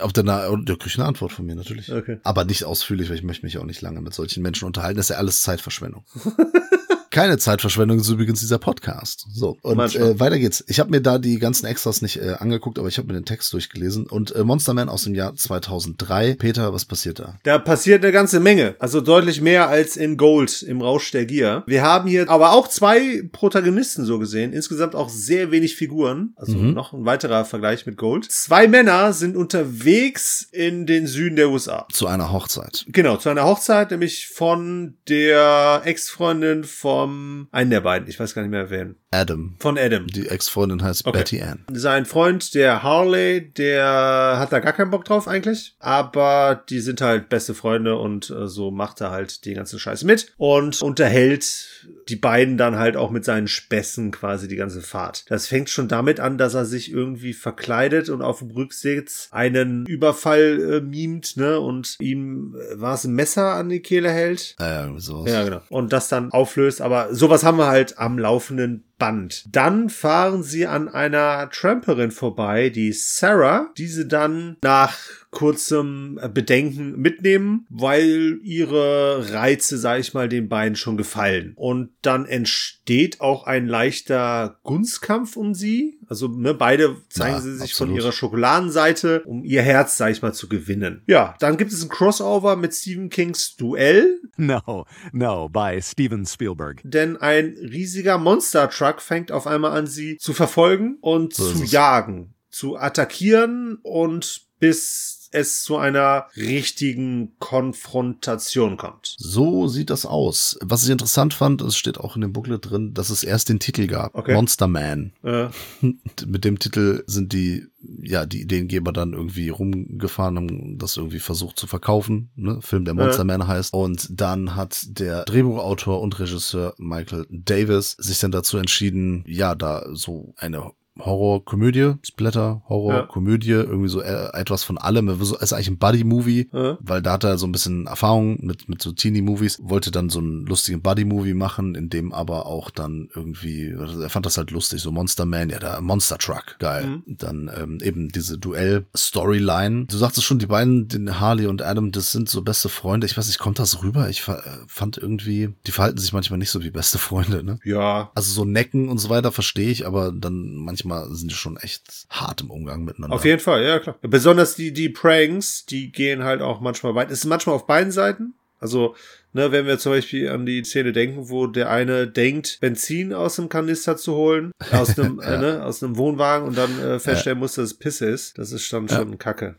Speaker 1: Auf der, der kriege ich eine Antwort von mir natürlich. Okay. Aber nicht ausführlich, weil ich möchte mich auch nicht lange mit solchen Menschen unterhalten. Das ist ja alles Zeitverschwendung. keine Zeitverschwendung ist übrigens dieser Podcast. So, und äh, weiter geht's. Ich habe mir da die ganzen Extras nicht äh, angeguckt, aber ich habe mir den Text durchgelesen. Und äh, Monster Man aus dem Jahr 2003. Peter, was passiert da?
Speaker 3: Da passiert eine ganze Menge. Also deutlich mehr als in Gold im Rausch der Gier. Wir haben hier aber auch zwei Protagonisten so gesehen. Insgesamt auch sehr wenig Figuren. Also mhm. noch ein weiterer Vergleich mit Gold. Zwei Männer sind unterwegs in den Süden der USA.
Speaker 1: Zu einer Hochzeit.
Speaker 3: Genau, zu einer Hochzeit, nämlich von der Ex-Freundin von vom einen der beiden, ich weiß gar nicht mehr wen.
Speaker 1: Adam.
Speaker 3: Von Adam.
Speaker 1: Die Ex-Freundin heißt okay. Betty Ann.
Speaker 3: Sein Freund, der Harley, der hat da gar keinen Bock drauf eigentlich, aber die sind halt beste Freunde und äh, so macht er halt die ganze Scheiße mit und unterhält die beiden dann halt auch mit seinen Spässen quasi die ganze Fahrt. Das fängt schon damit an, dass er sich irgendwie verkleidet und auf dem Rücksitz einen Überfall äh, mimt, ne, und ihm, äh, war es ein Messer an die Kehle hält?
Speaker 1: Ja, ja, sowas.
Speaker 3: Ja, genau. Und das dann auflöst, aber sowas haben wir halt am laufenden Band. Dann fahren sie an einer Tramperin vorbei, die Sarah, diese dann nach kurzem Bedenken mitnehmen, weil ihre Reize, sag ich mal, den beiden schon gefallen. Und dann entsteht auch ein leichter Gunstkampf um sie. Also ne, beide zeigen ja, sie sich absolut. von ihrer Schokoladenseite, um ihr Herz, sag ich mal, zu gewinnen. Ja, dann gibt es ein Crossover mit Stephen Kings Duell.
Speaker 2: No, no, by Steven Spielberg.
Speaker 3: Denn ein riesiger Monster-Truck fängt auf einmal an, sie zu verfolgen und so zu jagen, zu attackieren und bis es zu einer richtigen Konfrontation kommt.
Speaker 1: So sieht das aus. Was ich interessant fand, es steht auch in dem Booklet drin, dass es erst den Titel gab. Okay. Monster Man. Äh. Mit dem Titel sind die, ja, die Ideengeber dann irgendwie rumgefahren, haben das irgendwie versucht zu verkaufen. Ne? Film, der Monster. Man heißt. Und dann hat der Drehbuchautor und Regisseur Michael Davis sich dann dazu entschieden, ja, da so eine Horror-Komödie, Splatter, Horror-Komödie, ja. irgendwie so äh, etwas von allem. Es ist eigentlich ein Buddy-Movie, ja. weil da hat er so ein bisschen Erfahrung mit, mit so Teenie-Movies, wollte dann so einen lustigen Buddy-Movie machen, in dem aber auch dann irgendwie, er fand das halt lustig, so Monster Man, ja, der Monster Truck, geil. Mhm. Dann ähm, eben diese Duell-Storyline. Du sagtest schon, die beiden, den Harley und Adam, das sind so beste Freunde. Ich weiß nicht, kommt das rüber? Ich fand irgendwie, die verhalten sich manchmal nicht so wie beste Freunde, ne?
Speaker 3: Ja.
Speaker 1: Also so Necken und so weiter verstehe ich, aber dann manchmal manchmal sind die schon echt hart im Umgang miteinander.
Speaker 3: Auf jeden Fall, ja klar. Besonders die, die Pranks, die gehen halt auch manchmal weit. Es ist manchmal auf beiden Seiten. Also, ne, wenn wir zum Beispiel an die Szene denken, wo der eine denkt, Benzin aus dem Kanister zu holen, aus einem, ja. äh, ne, aus einem Wohnwagen und dann äh, feststellen ja. muss, dass es Pisse ist, das ist dann schon ja. Kacke.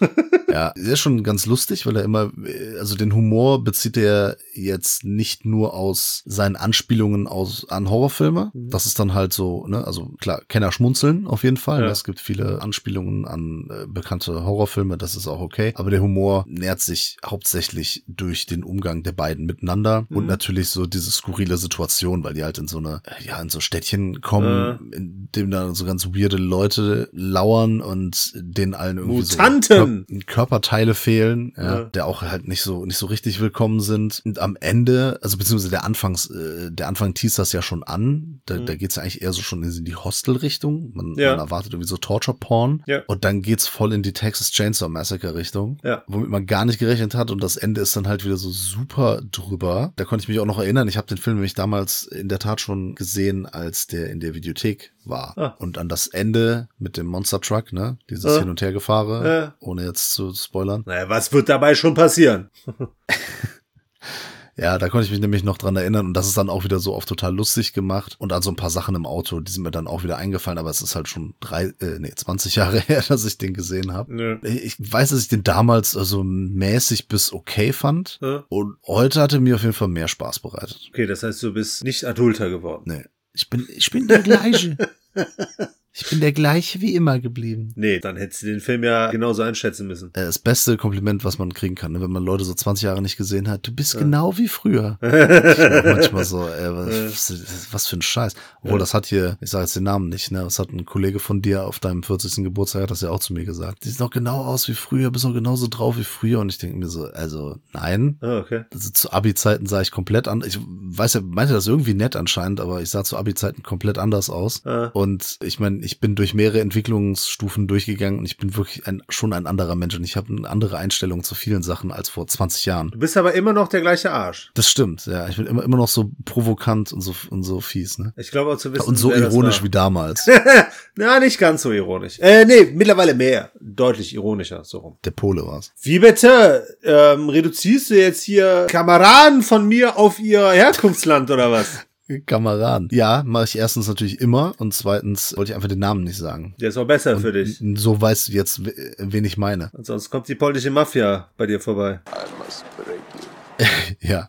Speaker 1: ja, ist schon ganz lustig, weil er immer, also den Humor bezieht er jetzt nicht nur aus seinen Anspielungen aus an Horrorfilme. Mhm. Das ist dann halt so, ne, also klar, Kenner schmunzeln auf jeden Fall. Ja. Es gibt viele Anspielungen an äh, bekannte Horrorfilme, das ist auch okay. Aber der Humor nährt sich hauptsächlich durch den Umgang der beiden miteinander mhm. und natürlich so diese skurrile Situation, weil die halt in so eine, ja, in so Städtchen kommen, äh. in dem da so ganz weirde Leute lauern und denen allen irgendwie
Speaker 3: Mutanten!
Speaker 1: so Körperteile fehlen, ja, ja. der auch halt nicht so, nicht so richtig willkommen sind. Und am Ende, also beziehungsweise der Anfangs, äh, der Anfang teast das ja schon an. Da, mhm. da geht's ja eigentlich eher so schon in die Hostel-Richtung. Man, ja. man erwartet irgendwie so Torture-Porn. Ja. Und dann geht's voll in die Texas Chainsaw Massacre-Richtung. Ja. Womit man gar nicht gerechnet hat. Und das Ende ist dann halt wieder so super drüber. Da konnte ich mich auch noch erinnern. Ich habe den Film nämlich damals in der Tat schon gesehen, als der in der Videothek war. Ah. Und an das Ende mit dem Monster Truck, ne? Dieses ah. Hin- und Hergefahre, ja. Ohne jetzt zu spoilern.
Speaker 3: Naja, was wird dabei schon passieren?
Speaker 1: Ja, da konnte ich mich nämlich noch dran erinnern und das ist dann auch wieder so oft total lustig gemacht und an so ein paar Sachen im Auto, die sind mir dann auch wieder eingefallen, aber es ist halt schon drei, äh, nee, 20 Jahre her, dass ich den gesehen habe. Ja. Ich weiß, dass ich den damals also mäßig bis okay fand ja. und heute hatte mir auf jeden Fall mehr Spaß bereitet.
Speaker 3: Okay, das heißt, du bist nicht adulter geworden.
Speaker 1: Nee. Ich bin, ich bin der gleiche. Ich bin der gleiche wie immer geblieben.
Speaker 3: Nee, dann hättest du den Film ja genauso einschätzen müssen.
Speaker 1: Das beste Kompliment, was man kriegen kann, ne, wenn man Leute so 20 Jahre nicht gesehen hat. Du bist ja. genau wie früher. manchmal so, ey, was, was, für ein Scheiß. Obwohl, ja. das hat hier, ich sage jetzt den Namen nicht, ne, das hat ein Kollege von dir auf deinem 40. Geburtstag, hat das ja auch zu mir gesagt. Die sieht noch genau aus wie früher, bist noch genauso drauf wie früher. Und ich denke mir so, also, nein.
Speaker 3: Oh, okay.
Speaker 1: Also, zu Abi-Zeiten sah ich komplett an. Ich weiß ja, meinte das irgendwie nett anscheinend, aber ich sah zu Abi-Zeiten komplett anders aus. Ah. Und ich meine, ich bin durch mehrere Entwicklungsstufen durchgegangen und ich bin wirklich ein, schon ein anderer Mensch und ich habe eine andere Einstellung zu vielen Sachen als vor 20 Jahren.
Speaker 3: Du bist aber immer noch der gleiche Arsch.
Speaker 1: Das stimmt, ja. Ich bin immer, immer noch so provokant und so, und so fies, ne?
Speaker 3: Ich glaube auch zu wissen.
Speaker 1: Und so ironisch wie damals.
Speaker 3: Na, nicht ganz so ironisch. Äh, nee, mittlerweile mehr. Deutlich ironischer, so rum.
Speaker 1: Der Pole war's.
Speaker 3: Wie bitte? Ähm, reduzierst du jetzt hier Kameraden von mir auf ihr Herkunftsland oder was?
Speaker 1: Kameraden. Ja, mache ich erstens natürlich immer und zweitens wollte ich einfach den Namen nicht sagen.
Speaker 3: Der ist auch besser
Speaker 1: und
Speaker 3: für dich.
Speaker 1: So weißt du jetzt, wen ich meine.
Speaker 3: Ansonsten kommt die polnische Mafia bei dir vorbei.
Speaker 1: ja,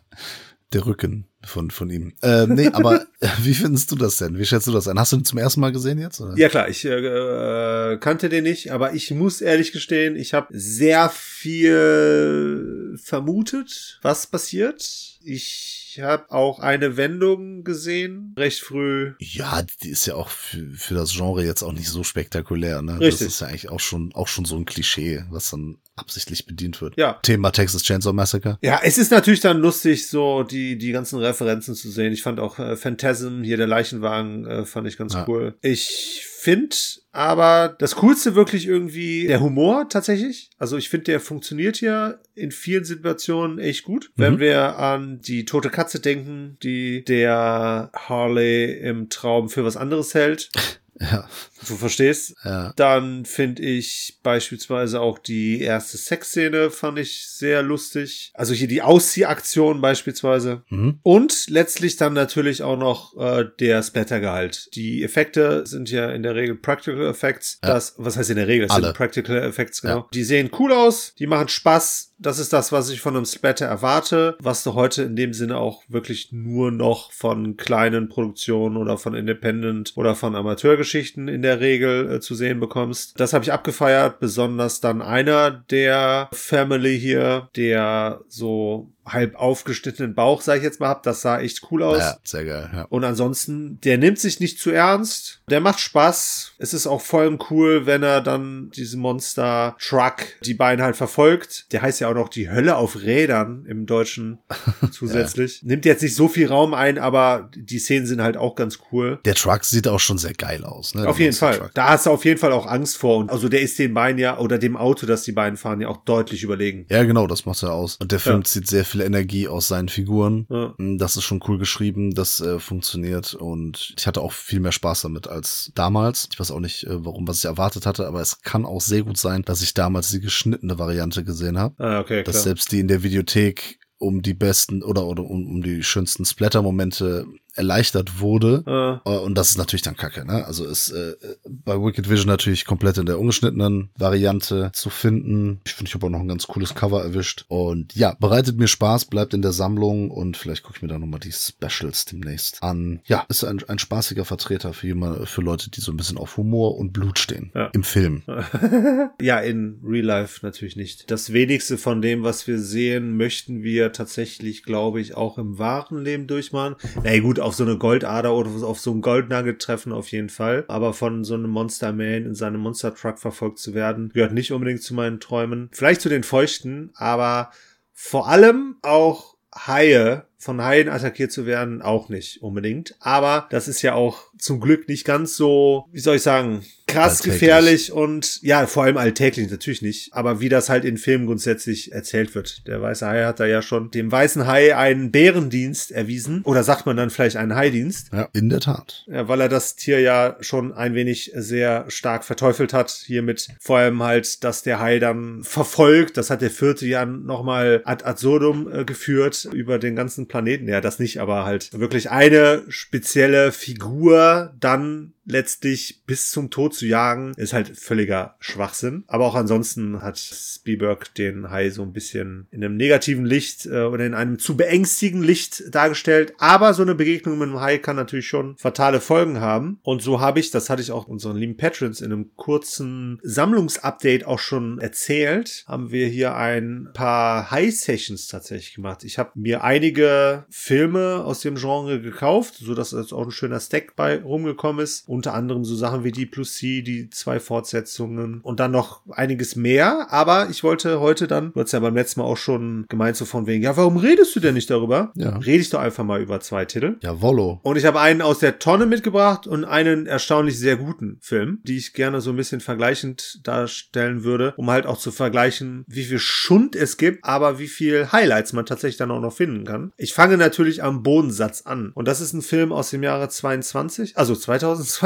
Speaker 1: der Rücken von, von ihm. Äh, nee, aber wie findest du das denn? Wie schätzt du das ein? Hast du ihn zum ersten Mal gesehen jetzt? Oder?
Speaker 3: Ja klar, ich äh, kannte den nicht, aber ich muss ehrlich gestehen, ich habe sehr viel vermutet, was passiert. Ich ich habe auch eine Wendung gesehen, recht früh.
Speaker 1: Ja, die ist ja auch für, für das Genre jetzt auch nicht so spektakulär. Ne? Richtig. Das ist ja eigentlich auch schon, auch schon so ein Klischee, was dann absichtlich bedient wird.
Speaker 3: Ja.
Speaker 1: Thema Texas Chainsaw Massacre.
Speaker 3: Ja, es ist natürlich dann lustig, so die, die ganzen Referenzen zu sehen. Ich fand auch äh, Phantasm, hier der Leichenwagen, äh, fand ich ganz ja. cool. Ich finde aber das Coolste wirklich irgendwie der Humor tatsächlich. Also ich finde, der funktioniert hier in vielen Situationen echt gut. Mhm. Wenn wir an die tote Katze denken, die der Harley im Traum für was anderes hält.
Speaker 1: Ja.
Speaker 3: Du verstehst?
Speaker 1: Ja.
Speaker 3: Dann finde ich beispielsweise auch die erste Sexszene fand ich sehr lustig. Also hier die Ausziehaktion beispielsweise.
Speaker 1: Mhm.
Speaker 3: Und letztlich dann natürlich auch noch äh, der Splattergehalt. Die Effekte sind ja in der Regel Practical Effects. Ja. Das, was heißt in der Regel? Das
Speaker 1: Alle.
Speaker 3: sind Practical Effects, genau. Ja. Die sehen cool aus, die machen Spaß. Das ist das, was ich von einem Splatter erwarte, was du heute in dem Sinne auch wirklich nur noch von kleinen Produktionen oder von Independent oder von Amateurgeschichten in der Regel äh, zu sehen bekommst. Das habe ich abgefeiert, besonders dann einer der Family hier, der so halb aufgeschnittenen Bauch, sag ich jetzt mal, hab. Das sah echt cool aus.
Speaker 1: Ja, sehr geil. Ja.
Speaker 3: Und ansonsten, der nimmt sich nicht zu ernst. Der macht Spaß. Es ist auch voll cool, wenn er dann diesen Monster Truck die beiden halt verfolgt. Der heißt ja auch noch die Hölle auf Rädern im Deutschen zusätzlich. ja. Nimmt jetzt nicht so viel Raum ein, aber die Szenen sind halt auch ganz cool.
Speaker 1: Der Truck sieht auch schon sehr geil aus. Ne?
Speaker 3: Auf jeden Fall. Da hast du auf jeden Fall auch Angst vor. Und also der ist den beiden ja oder dem Auto, das die beiden fahren, ja auch deutlich überlegen.
Speaker 1: Ja, genau, das macht er aus. Und der Film
Speaker 3: Ja.
Speaker 1: zieht sehr viel Energie aus seinen Figuren.
Speaker 3: Ja.
Speaker 1: Das ist schon cool geschrieben, das äh, funktioniert und ich hatte auch viel mehr Spaß damit als damals. Ich weiß auch nicht, äh, warum, was ich erwartet hatte, aber es kann auch sehr gut sein, dass ich damals die geschnittene Variante gesehen habe.
Speaker 3: Ah, okay,
Speaker 1: dass
Speaker 3: klar.
Speaker 1: selbst die in der Videothek um die besten oder, oder um, um die schönsten Splatter-Momente erleichtert wurde.
Speaker 3: Äh,
Speaker 1: Und das ist natürlich dann kacke, ne? Also ist äh, bei Wicked Vision natürlich komplett in der ungeschnittenen Variante zu finden. Ich finde, ich habe auch noch ein ganz cooles Cover erwischt. Und ja, bereitet mir Spaß, bleibt in der Sammlung und vielleicht gucke ich mir da nochmal die Specials demnächst an. Ja, ist ein, ein spaßiger Vertreter für jemand, für Leute, die so ein bisschen auf Humor und Blut stehen.
Speaker 3: Ja.
Speaker 1: Im Film.
Speaker 3: ja, in Real Life natürlich nicht. Das wenigste von dem, was wir sehen, möchten wir tatsächlich, glaube ich, auch im wahren Leben durchmachen. Na gut, auf so eine Goldader oder auf so ein Goldnugget treffen auf jeden Fall. Aber von so einem Monster Man in seinem Monster Truck verfolgt zu werden, gehört nicht unbedingt zu meinen Träumen. Vielleicht zu den Feuchten, aber vor allem auch Haie, von Haien attackiert zu werden, auch nicht unbedingt. Aber das ist ja auch zum Glück nicht ganz so, wie soll ich sagen, krass
Speaker 1: Alltäglich.
Speaker 3: gefährlich und ja, vor allem alltäglich natürlich nicht. Aber wie das halt in Filmen grundsätzlich erzählt wird. Der weiße Hai hat da ja schon dem weißen Hai einen Bärendienst erwiesen. Oder sagt man dann vielleicht einen Haidienst?
Speaker 1: Ja, in der Tat.
Speaker 3: Ja, weil er das Tier ja schon ein wenig sehr stark verteufelt hat. Hiermit vor allem halt, dass der Hai dann verfolgt. Das hat der vierte ja nochmal ad absurdum äh, geführt über den ganzen Planeten. Ja, das nicht, aber halt wirklich eine spezielle Figur dann letztlich bis zum Tod zu jagen, ist halt völliger Schwachsinn. Aber auch ansonsten hat Spielberg den Hai so ein bisschen in einem negativen Licht äh, oder in einem zu beängstigenden Licht dargestellt. Aber so eine Begegnung mit einem Hai kann natürlich schon fatale Folgen haben. Und so habe ich, das hatte ich auch unseren lieben Patrons in einem kurzen Sammlungsupdate auch schon erzählt, haben wir hier ein paar High-Sessions tatsächlich gemacht. Ich habe mir einige Filme aus dem Genre gekauft, so dass jetzt auch ein schöner Stack bei rumgekommen ist. Unter anderem so Sachen wie die Plus C, die zwei Fortsetzungen und dann noch einiges mehr. Aber ich wollte heute dann, du hast ja beim letzten Mal auch schon gemeint, so von wegen, ja, warum redest du denn nicht darüber?
Speaker 1: Ja.
Speaker 3: Rede ich doch einfach mal über zwei Titel.
Speaker 1: Jawollo.
Speaker 3: Und ich habe einen aus der Tonne mitgebracht und einen erstaunlich sehr guten Film, die ich gerne so ein bisschen vergleichend darstellen würde, um halt auch zu vergleichen, wie viel Schund es gibt, aber wie viel Highlights man tatsächlich dann auch noch finden kann. Ich fange natürlich am Bodensatz an. Und das ist ein Film aus dem Jahre 22, also 2022.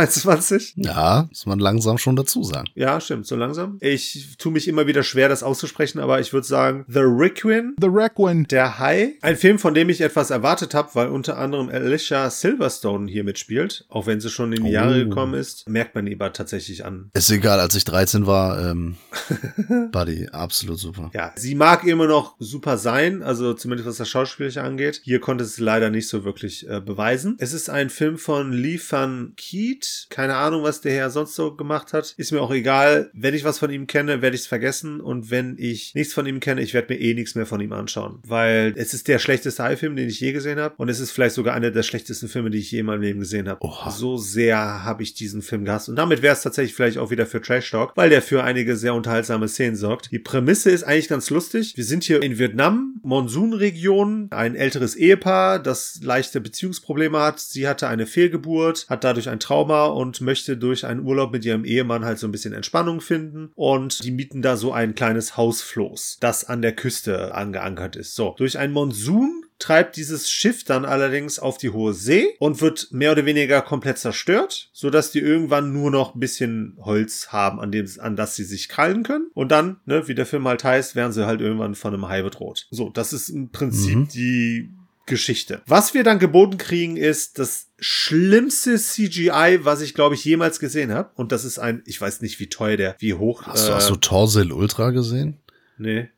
Speaker 1: Ja, muss man langsam schon dazu sagen.
Speaker 3: Ja, stimmt, so langsam. Ich tue mich immer wieder schwer, das auszusprechen, aber ich würde sagen, The Requiem
Speaker 5: The Requin.
Speaker 3: der Hai. Ein Film, von dem ich etwas erwartet habe, weil unter anderem Alicia Silverstone hier mitspielt. Auch wenn sie schon in die
Speaker 1: Oh.
Speaker 3: Jahre gekommen ist, merkt man ihr aber tatsächlich an.
Speaker 1: Ist egal, als ich 13 war, ähm, Buddy, absolut super.
Speaker 3: Ja, sie mag immer noch super sein, also zumindest was das Schauspielerische angeht. Hier konnte es leider nicht so wirklich äh, beweisen. Es ist ein Film von Lee Van Keat. Keine Ahnung, was der Herr sonst so gemacht hat. Ist mir auch egal. Wenn ich was von ihm kenne, werde ich es vergessen. Und wenn ich nichts von ihm kenne, ich werde mir eh nichts mehr von ihm anschauen. Weil es ist der schlechteste Hai-Film, den ich je gesehen habe. Und es ist vielleicht sogar einer der schlechtesten Filme, die ich je in meinem Leben gesehen habe.
Speaker 1: Oha.
Speaker 3: So sehr habe ich diesen Film gehasst. Und damit wäre es tatsächlich vielleicht auch wieder für Trash Talk, weil der für einige sehr unterhaltsame Szenen sorgt. Die Prämisse ist eigentlich ganz lustig. Wir sind hier in Vietnam, Monsunregion, ein älteres Ehepaar, das leichte Beziehungsprobleme hat. Sie hatte eine Fehlgeburt, hat dadurch ein Trauma und möchte durch einen Urlaub mit ihrem Ehemann halt so ein bisschen Entspannung finden. Und die mieten da so ein kleines Hausfloß, das an der Küste angeankert ist. So, durch einen Monsun treibt dieses Schiff dann allerdings auf die hohe See und wird mehr oder weniger komplett zerstört, so dass die irgendwann nur noch ein bisschen Holz haben, an dem, an das sie sich krallen können. Und dann, ne, wie der Film halt heißt, werden sie halt irgendwann von einem Hai bedroht. So, das ist im Prinzip
Speaker 1: Mhm.
Speaker 3: die Geschichte. Was wir dann geboten kriegen, ist das schlimmste CGI, was ich glaube ich jemals gesehen habe. Und das ist ein, ich weiß nicht wie teuer der, wie hoch.
Speaker 1: Hast, du,
Speaker 3: äh,
Speaker 1: hast du Torsil Ultra gesehen?
Speaker 3: nee,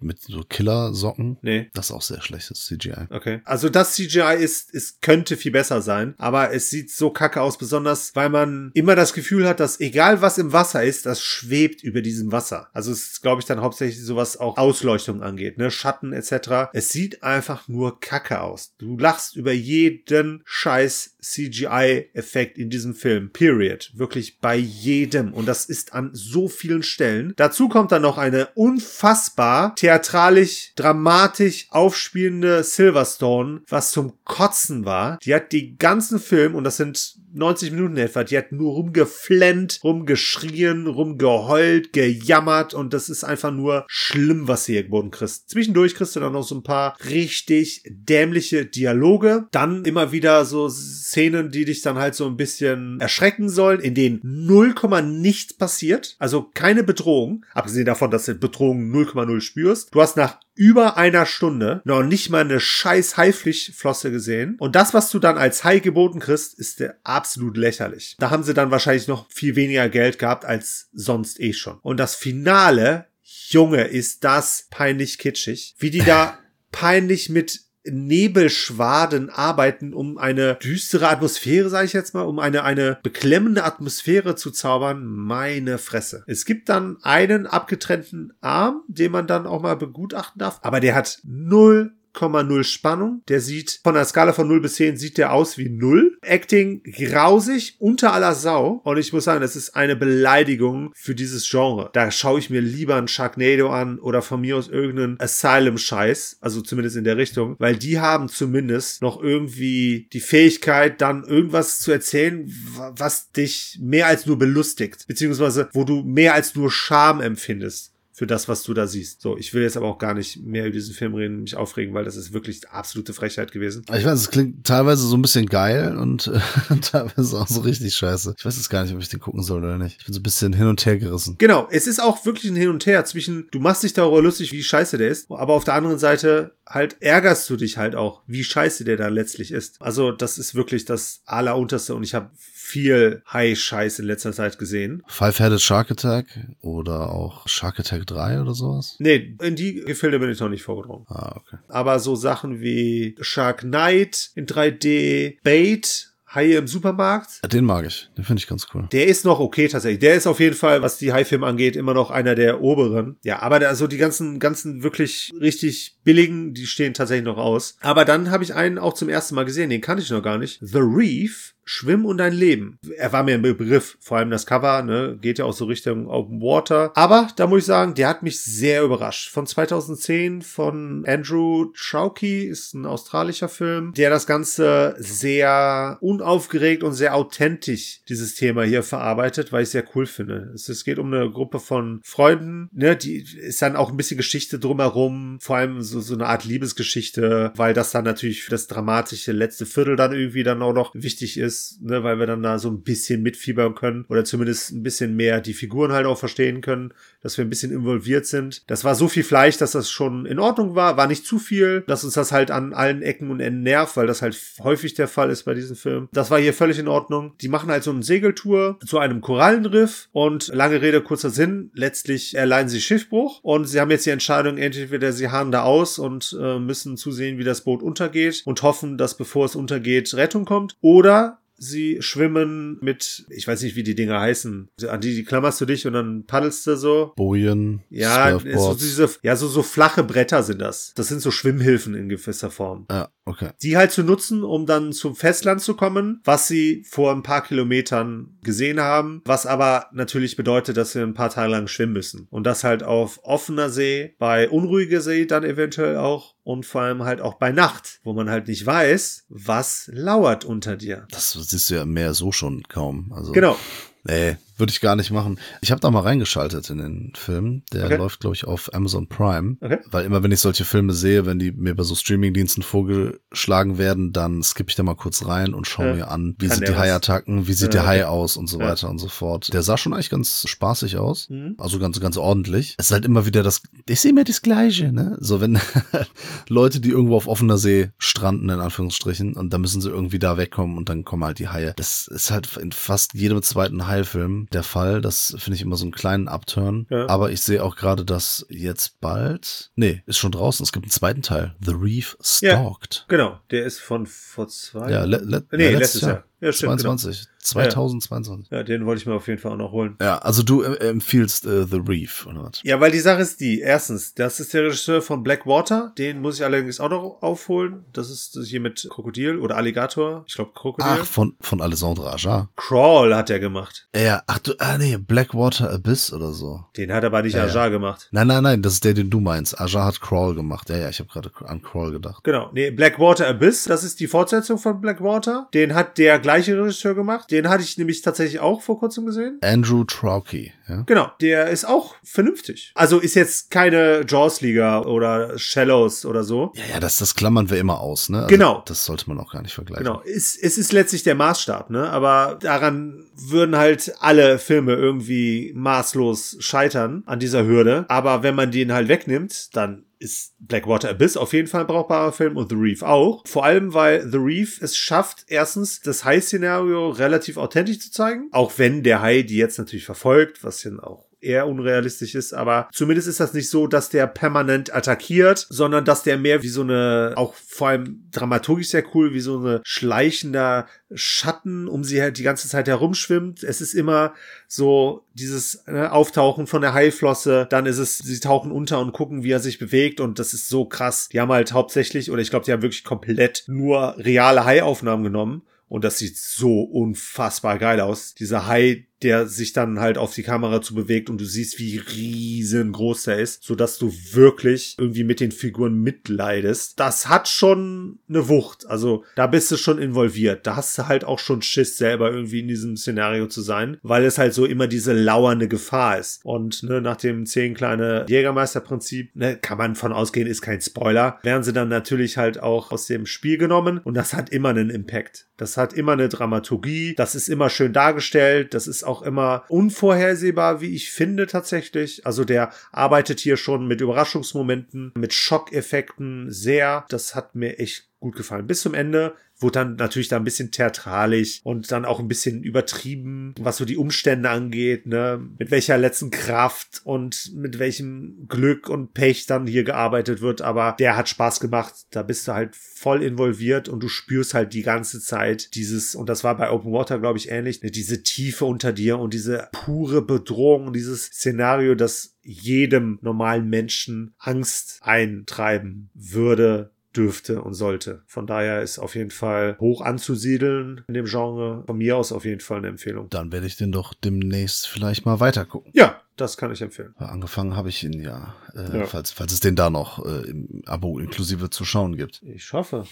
Speaker 1: mit so Killersocken?
Speaker 3: nee.
Speaker 1: Das ist auch sehr schlechtes CGI.
Speaker 3: Okay. Also das CGI ist, es könnte viel besser sein, aber es sieht so kacke aus, besonders weil man immer das Gefühl hat, dass egal was im Wasser ist, das schwebt über diesem Wasser. Also es ist, glaube ich, dann hauptsächlich sowas auch Ausleuchtung angeht, ne, Schatten etc. Es sieht einfach nur kacke aus. Du lachst über jeden scheiß CGI-Effekt in diesem Film. Period. Wirklich bei jedem. Und das ist an so vielen Stellen. Dazu kommt dann noch eine unfassbar theatralisch, dramatisch aufspielende Silverstone, was zum Kotzen war. Die hat die ganzen Film, und das sind 90 Minuten etwa, die hat nur rumgeflennt, rumgeschrien, rumgeheult, gejammert und das ist einfach nur schlimm, was sie hier geboten kriegst. Zwischendurch kriegst du dann noch so ein paar richtig dämliche Dialoge, dann immer wieder so Szenen, die dich dann halt so ein bisschen erschrecken sollen, in denen 0, nichts passiert, also keine Bedrohung, abgesehen davon, dass du Bedrohung 0,0 spürst. Du hast nach über einer Stunde noch nicht mal eine scheiß Haiflichtflosse gesehen. Und das, was du dann als Hai geboten kriegst, ist der absolut lächerlich. Da haben sie dann wahrscheinlich noch viel weniger Geld gehabt als sonst eh schon. Und das Finale, Junge, ist das peinlich kitschig. Wie die da peinlich mit Nebelschwaden arbeiten, um eine düstere Atmosphäre, sage ich jetzt mal, um eine, eine beklemmende Atmosphäre zu zaubern. Meine Fresse. Es gibt dann einen abgetrennten Arm, den man dann auch mal begutachten darf, aber der hat null 0,0 Spannung. Der sieht von der Skala von 0 bis 10 sieht der aus wie 0. Acting grausig, unter aller Sau. Und ich muss sagen, das ist eine Beleidigung für dieses Genre. Da schaue ich mir lieber ein Sharknado an oder von mir aus irgendeinen Asylum-Scheiß. Also zumindest in der Richtung. Weil die haben zumindest noch irgendwie die Fähigkeit, dann irgendwas zu erzählen, was dich mehr als nur belustigt. Beziehungsweise, wo du mehr als nur Scham empfindest für das, was du da siehst. So, ich will jetzt aber auch gar nicht mehr über diesen Film reden, mich aufregen, weil das ist wirklich absolute Frechheit gewesen.
Speaker 1: Ich weiß, es klingt teilweise so ein bisschen geil und äh, teilweise auch so richtig scheiße. Ich weiß jetzt gar nicht, ob ich den gucken soll oder nicht. Ich bin so ein bisschen hin und her gerissen.
Speaker 3: Genau, es ist auch wirklich ein Hin und Her zwischen, du machst dich darüber lustig, wie scheiße der ist, aber auf der anderen Seite halt ärgerst du dich halt auch, wie scheiße der da letztlich ist. Also das ist wirklich das Allerunterste und ich habe viel High-Scheiß in letzter Zeit gesehen.
Speaker 1: Five-Headed Shark Attack oder auch Shark Attack 3 oder sowas?
Speaker 3: Nee, in die Gefilde bin ich noch nicht vorgedrungen.
Speaker 1: Ah, okay.
Speaker 3: Aber so Sachen wie Shark Knight in 3D, Bait Haie im Supermarkt.
Speaker 1: Den mag ich. Den finde ich ganz cool.
Speaker 3: Der ist noch okay tatsächlich. Der ist auf jeden Fall, was die Haifilme angeht, immer noch einer der oberen. Ja, aber da, also die ganzen, ganzen wirklich richtig billigen, die stehen tatsächlich noch aus. Aber dann habe ich einen auch zum ersten Mal gesehen. Den kannte ich noch gar nicht. The Reef Schwimm und dein Leben. Er war mir ein Begriff, vor allem das Cover, ne, geht ja auch so Richtung Open Water. Aber da muss ich sagen, der hat mich sehr überrascht. Von 2010 von Andrew Trauki, ist ein australischer Film, der das Ganze sehr unaufgeregt und sehr authentisch dieses Thema hier verarbeitet, weil ich sehr cool finde. Es, es geht um eine Gruppe von Freunden, ne, die ist dann auch ein bisschen Geschichte drumherum, vor allem so, so eine Art Liebesgeschichte, weil das dann natürlich für das dramatische letzte Viertel dann irgendwie dann auch noch wichtig ist ist, ne, weil wir dann da so ein bisschen mitfiebern können oder zumindest ein bisschen mehr die Figuren halt auch verstehen können, dass wir ein bisschen involviert sind. Das war so viel Fleisch, dass das schon in Ordnung war, war nicht zu viel, dass uns das halt an allen Ecken und Enden nervt, weil das halt häufig der Fall ist bei diesen Filmen. Das war hier völlig in Ordnung. Die machen halt so eine Segeltour zu einem Korallenriff und lange Rede, kurzer Sinn, letztlich erleiden sie Schiffbruch und sie haben jetzt die Entscheidung, entweder sie harren da aus und äh, müssen zusehen, wie das Boot untergeht und hoffen, dass bevor es untergeht, Rettung kommt oder sie schwimmen mit, ich weiß nicht, wie die Dinger heißen. An die, die klammerst du dich und dann paddelst du so.
Speaker 1: Bojen.
Speaker 3: Ja, so diese, ja, so, so flache Bretter sind das. Das sind so Schwimmhilfen in gewisser Form.
Speaker 1: Ja, okay.
Speaker 3: Die halt zu nutzen, um dann zum Festland zu kommen, was sie vor ein paar Kilometern gesehen haben, was aber natürlich bedeutet, dass sie ein paar Tage lang schwimmen müssen. Und das halt auf offener See, bei unruhiger See dann eventuell auch und vor allem halt auch bei Nacht, wo man halt nicht weiß, was lauert unter dir.
Speaker 1: Das siehst du ja mehr so schon kaum. Also,
Speaker 3: genau.
Speaker 1: Nee, würde ich gar nicht machen. Ich habe da mal reingeschaltet in den Film. Der okay. läuft, glaube ich, auf Amazon Prime. Okay. Weil immer, wenn ich solche Filme sehe, wenn die mir bei so Streamingdiensten vorgeschlagen werden, dann skippe ich da mal kurz rein und schaue ja. mir an, wie Kann sind die Hai-Attacken, wie sieht ja, der Hai aus und so ja. weiter und so fort. Der sah schon eigentlich ganz spaßig aus. Mhm. Also ganz, ganz ordentlich. Es ist halt immer wieder das, ich sehe mir das Gleiche, ne? So, wenn Leute, die irgendwo auf offener See stranden, in Anführungsstrichen, und da müssen sie irgendwie da wegkommen und dann kommen halt die Haie. Das ist halt in fast jedem zweiten Hai-Film der Fall. Das finde ich immer so einen kleinen Upturn. Ja. Aber ich sehe auch gerade, dass jetzt bald, nee, ist schon draußen. Es gibt einen zweiten Teil. The Reef Stalked.
Speaker 3: Ja, genau. Der ist von vor zwei.
Speaker 1: Ja, le, le,
Speaker 3: nee, letztes, letztes Jahr. Jahr.
Speaker 1: Ja, stimmt, 22. Genau. 2022.
Speaker 3: Ja, den wollte ich mir auf jeden Fall auch noch holen.
Speaker 1: Ja, also du äh, empfiehlst äh, The Reef, oder was?
Speaker 3: Ja, weil die Sache ist die, erstens, das ist der Regisseur von Blackwater, den muss ich allerdings auch noch aufholen. Das ist hier mit Krokodil oder Alligator, ich glaube Krokodil.
Speaker 1: Ach, von, von Alessandro Aja.
Speaker 3: Crawl hat er gemacht.
Speaker 1: Ja, ach du, ah nee, Blackwater Abyss oder so.
Speaker 3: Den hat aber nicht
Speaker 1: ja,
Speaker 3: Aja
Speaker 1: ja.
Speaker 3: gemacht.
Speaker 1: Nein, nein, nein, das ist der, den du meinst. Aja hat Crawl gemacht. Ja, ja, ich habe gerade an Crawl gedacht.
Speaker 3: Genau, nee, Blackwater Abyss, das ist die Fortsetzung von Blackwater. Den hat der gleiche gleiche Regisseur gemacht. Den hatte ich nämlich tatsächlich auch vor kurzem gesehen.
Speaker 1: Andrew Trauky, ja.
Speaker 3: Genau, der ist auch vernünftig. Also ist jetzt keine Jaws-Liga oder Shallows oder so.
Speaker 1: Ja, ja, das, das klammern wir immer aus, ne? Also
Speaker 3: genau.
Speaker 1: Das sollte man auch gar nicht vergleichen.
Speaker 3: Genau, es, es ist letztlich der Maßstab, ne? Aber daran würden halt alle Filme irgendwie maßlos scheitern an dieser Hürde. Aber wenn man den halt wegnimmt, dann ist Blackwater Abyss auf jeden Fall ein brauchbarer Film und The Reef auch. Vor allem, weil The Reef es schafft, erstens das Hai-Szenario relativ authentisch zu zeigen. Auch wenn der Hai die jetzt natürlich verfolgt, was ja auch eher unrealistisch ist, aber zumindest ist das nicht so, dass der permanent attackiert, sondern dass der mehr wie so eine, auch vor allem dramaturgisch sehr cool, wie so eine schleichender Schatten um sie halt die ganze Zeit herumschwimmt. Es ist immer so dieses ne, Auftauchen von der Haiflosse, dann ist es, sie tauchen unter und gucken, wie er sich bewegt und das ist so krass. Die haben halt hauptsächlich, oder ich glaube, die haben wirklich komplett nur reale Haiaufnahmen genommen und das sieht so unfassbar geil aus. Dieser Hai, der sich dann halt auf die Kamera zu bewegt und du siehst, wie riesengroß der ist, so dass du wirklich irgendwie mit den Figuren mitleidest. Das hat schon eine Wucht. Also da bist du schon involviert. Da hast du halt auch schon Schiss, selber irgendwie in diesem Szenario zu sein, weil es halt so immer diese lauernde Gefahr ist. Und ne, nach dem zehn kleine Jägermeister-Prinzip, ne, kann man von ausgehen, ist kein Spoiler, werden sie dann natürlich halt auch aus dem Spiel genommen und das hat immer einen Impact. Das hat immer eine Dramaturgie, das ist immer schön dargestellt, das ist auch immer unvorhersehbar, wie ich finde tatsächlich. Also der arbeitet hier schon mit Überraschungsmomenten, mit Schockeffekten sehr. Das hat mir echt gut gefallen. Bis zum Ende wurde dann natürlich da ein bisschen theatralisch und dann auch ein bisschen übertrieben, was so die Umstände angeht, ne, mit welcher letzten Kraft und mit welchem Glück und Pech dann hier gearbeitet wird, aber der hat Spaß gemacht, da bist du halt voll involviert und du spürst halt die ganze Zeit dieses, und das war bei Open Water, glaube ich, ähnlich, ne, diese Tiefe unter dir und diese pure Bedrohung, dieses Szenario, das jedem normalen Menschen Angst eintreiben würde, dürfte und sollte. Von daher ist auf jeden Fall hoch anzusiedeln in dem Genre. Von mir aus auf jeden Fall eine Empfehlung.
Speaker 1: Dann werde ich den doch demnächst vielleicht mal weitergucken.
Speaker 3: Ja, das kann ich empfehlen.
Speaker 1: Angefangen habe ich ihn ja, äh, ja. Falls, falls es den da noch äh, im Abo inklusive zu schauen gibt.
Speaker 3: Ich hoffe.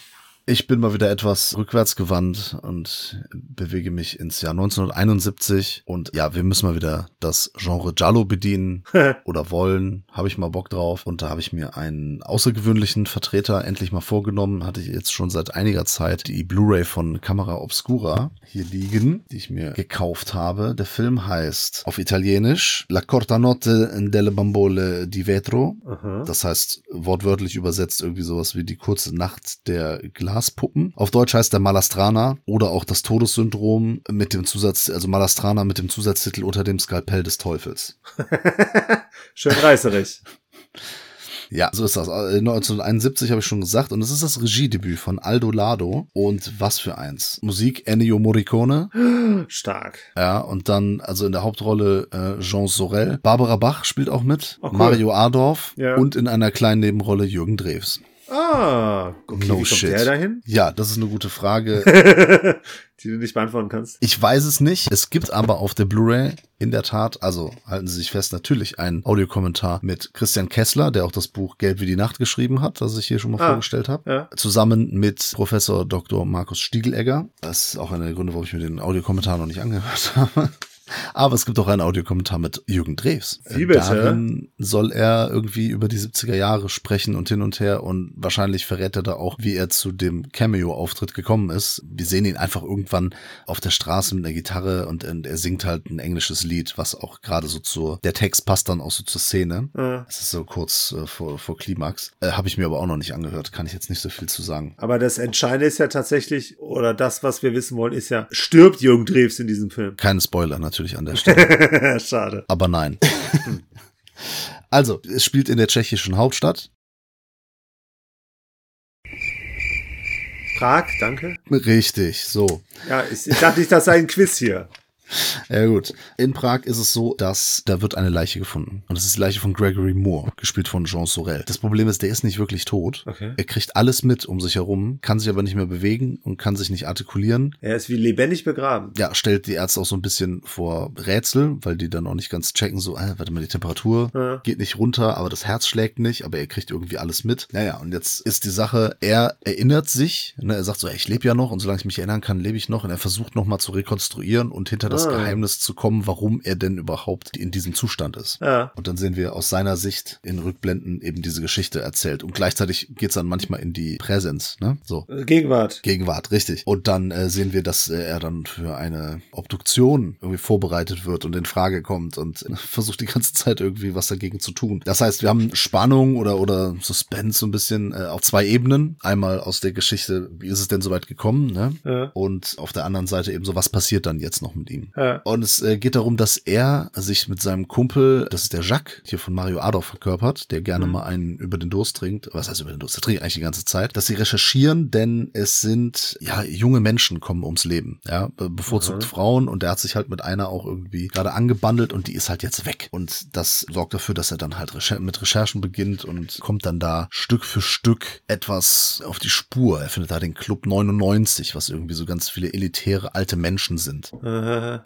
Speaker 1: Ich bin mal wieder etwas rückwärtsgewandt und bewege mich ins Jahr 1971. Und ja, wir müssen mal wieder das Genre Jallo bedienen oder wollen. Habe ich mal Bock drauf. Und da habe ich mir einen außergewöhnlichen Vertreter endlich mal vorgenommen. Hatte ich jetzt schon seit einiger Zeit die Blu-ray von Camera Obscura hier liegen, die ich mir gekauft habe. Der Film heißt auf Italienisch La Corta Notte delle Bambole di Vetro. Aha. Das heißt wortwörtlich übersetzt irgendwie sowas wie die kurze Nacht der Glas Glaspuppen. Auf Deutsch heißt der Malastrana oder auch das Todessyndrom mit dem Zusatz, also Malastrana mit dem Zusatztitel unter dem Skalpell des Teufels.
Speaker 3: Schön reißerig.
Speaker 1: Ja, so ist das. 1971 äh, habe ich schon gesagt. Und es ist das Regiedebüt von Aldo Lado. Und was für eins. Musik Ennio Morricone.
Speaker 3: Stark.
Speaker 1: Ja, und dann, also in der Hauptrolle äh, Jean Sorel. Barbara Bach spielt auch mit. Oh, cool. Mario Adorf. Ja. Und in einer kleinen Nebenrolle Jürgen Drews.
Speaker 3: Ah, okay, no wie kommt shit. der dahin?
Speaker 1: Ja, das ist eine gute Frage.
Speaker 3: die du nicht beantworten kannst.
Speaker 1: Ich weiß es nicht. Es gibt aber auf der Blu-ray in der Tat, also halten Sie sich fest, natürlich einen Audiokommentar mit Christian Kessler, der auch das Buch Gelb wie die Nacht geschrieben hat, das ich hier schon mal ah, vorgestellt habe. Ja. Zusammen mit Professor Dr. Markus Stiegelegger. Das ist auch einer der Gründe, warum ich mir den Audiokommentar noch nicht angehört habe. Aber es gibt auch einen Audiokommentar mit Jürgen Drews.
Speaker 3: Wie bitte?
Speaker 1: Darin soll er irgendwie über die 70er Jahre sprechen und hin und her und wahrscheinlich verrät er da auch, wie er zu dem Cameo-Auftritt gekommen ist. Wir sehen ihn einfach irgendwann auf der Straße mit einer Gitarre und er singt halt ein englisches Lied, was auch gerade so zur, der Text passt dann auch so zur Szene. Mhm. Das ist so kurz äh, vor, vor Klimax. Äh, Habe ich mir aber auch noch nicht angehört, kann ich jetzt nicht so viel zu sagen.
Speaker 3: Aber das Entscheidende ist ja tatsächlich, oder das, was wir wissen wollen, ist ja, stirbt Jürgen Drews in diesem Film?
Speaker 1: Keine Spoiler natürlich natürlich an der Stelle.
Speaker 3: Schade.
Speaker 1: Aber nein. also, es spielt in der tschechischen Hauptstadt.
Speaker 3: Prag, danke.
Speaker 1: Richtig, so.
Speaker 3: Ja, ich, ich dachte nicht, das sei ein Quiz hier.
Speaker 1: Ja gut. In Prag ist es so, dass da wird eine Leiche gefunden. Und das ist die Leiche von Gregory Moore, gespielt von Jean Sorel. Das Problem ist, der ist nicht wirklich tot.
Speaker 3: Okay.
Speaker 1: Er kriegt alles mit um sich herum, kann sich aber nicht mehr bewegen und kann sich nicht artikulieren.
Speaker 3: Er ist wie lebendig begraben.
Speaker 1: Ja, stellt die Ärzte auch so ein bisschen vor Rätsel, weil die dann auch nicht ganz checken, so, äh, warte mal, die Temperatur
Speaker 3: Ja.
Speaker 1: geht nicht runter, aber das Herz schlägt nicht, aber er kriegt irgendwie alles mit. Naja, und jetzt ist die Sache, er erinnert sich, ne, er sagt so, ey, ich lebe ja noch und solange ich mich erinnern kann, lebe ich noch und er versucht nochmal zu rekonstruieren und hinter das
Speaker 3: Ah.
Speaker 1: Geheimnis zu kommen, warum er denn überhaupt in diesem Zustand ist.
Speaker 3: Ja.
Speaker 1: Und dann sehen wir aus seiner Sicht in Rückblenden eben diese Geschichte erzählt. Und gleichzeitig geht's dann manchmal in die Präsenz, ne? So.
Speaker 3: Gegenwart.
Speaker 1: Gegenwart, richtig. Und dann äh, sehen wir, dass äh, er dann für eine Obduktion irgendwie vorbereitet wird und in Frage kommt und äh, versucht die ganze Zeit irgendwie was dagegen zu tun. Das heißt, wir haben Spannung oder oder Suspense so ein bisschen äh, auf zwei Ebenen. Einmal aus der Geschichte, wie ist es denn so weit gekommen, ne?
Speaker 3: Ja.
Speaker 1: Und auf der anderen Seite eben so, was passiert dann jetzt noch mit ihm?
Speaker 3: Ja.
Speaker 1: Und es äh, geht darum, dass er sich mit seinem Kumpel, das ist der Jacques, hier von Mario Adolf verkörpert, der gerne mal einen über den Durst trinkt. Was heißt über den Durst? Der trinkt eigentlich die ganze Zeit. Dass sie recherchieren, denn es sind, ja, junge Menschen kommen ums Leben. Ja, be- bevorzugt Frauen und er hat sich halt mit einer auch irgendwie gerade angebandelt und die ist halt jetzt weg. Und das sorgt dafür, dass er dann halt mit Recherchen beginnt und kommt dann da Stück für Stück etwas auf die Spur. Er findet da den Club 99, was irgendwie so ganz viele elitäre alte Menschen sind.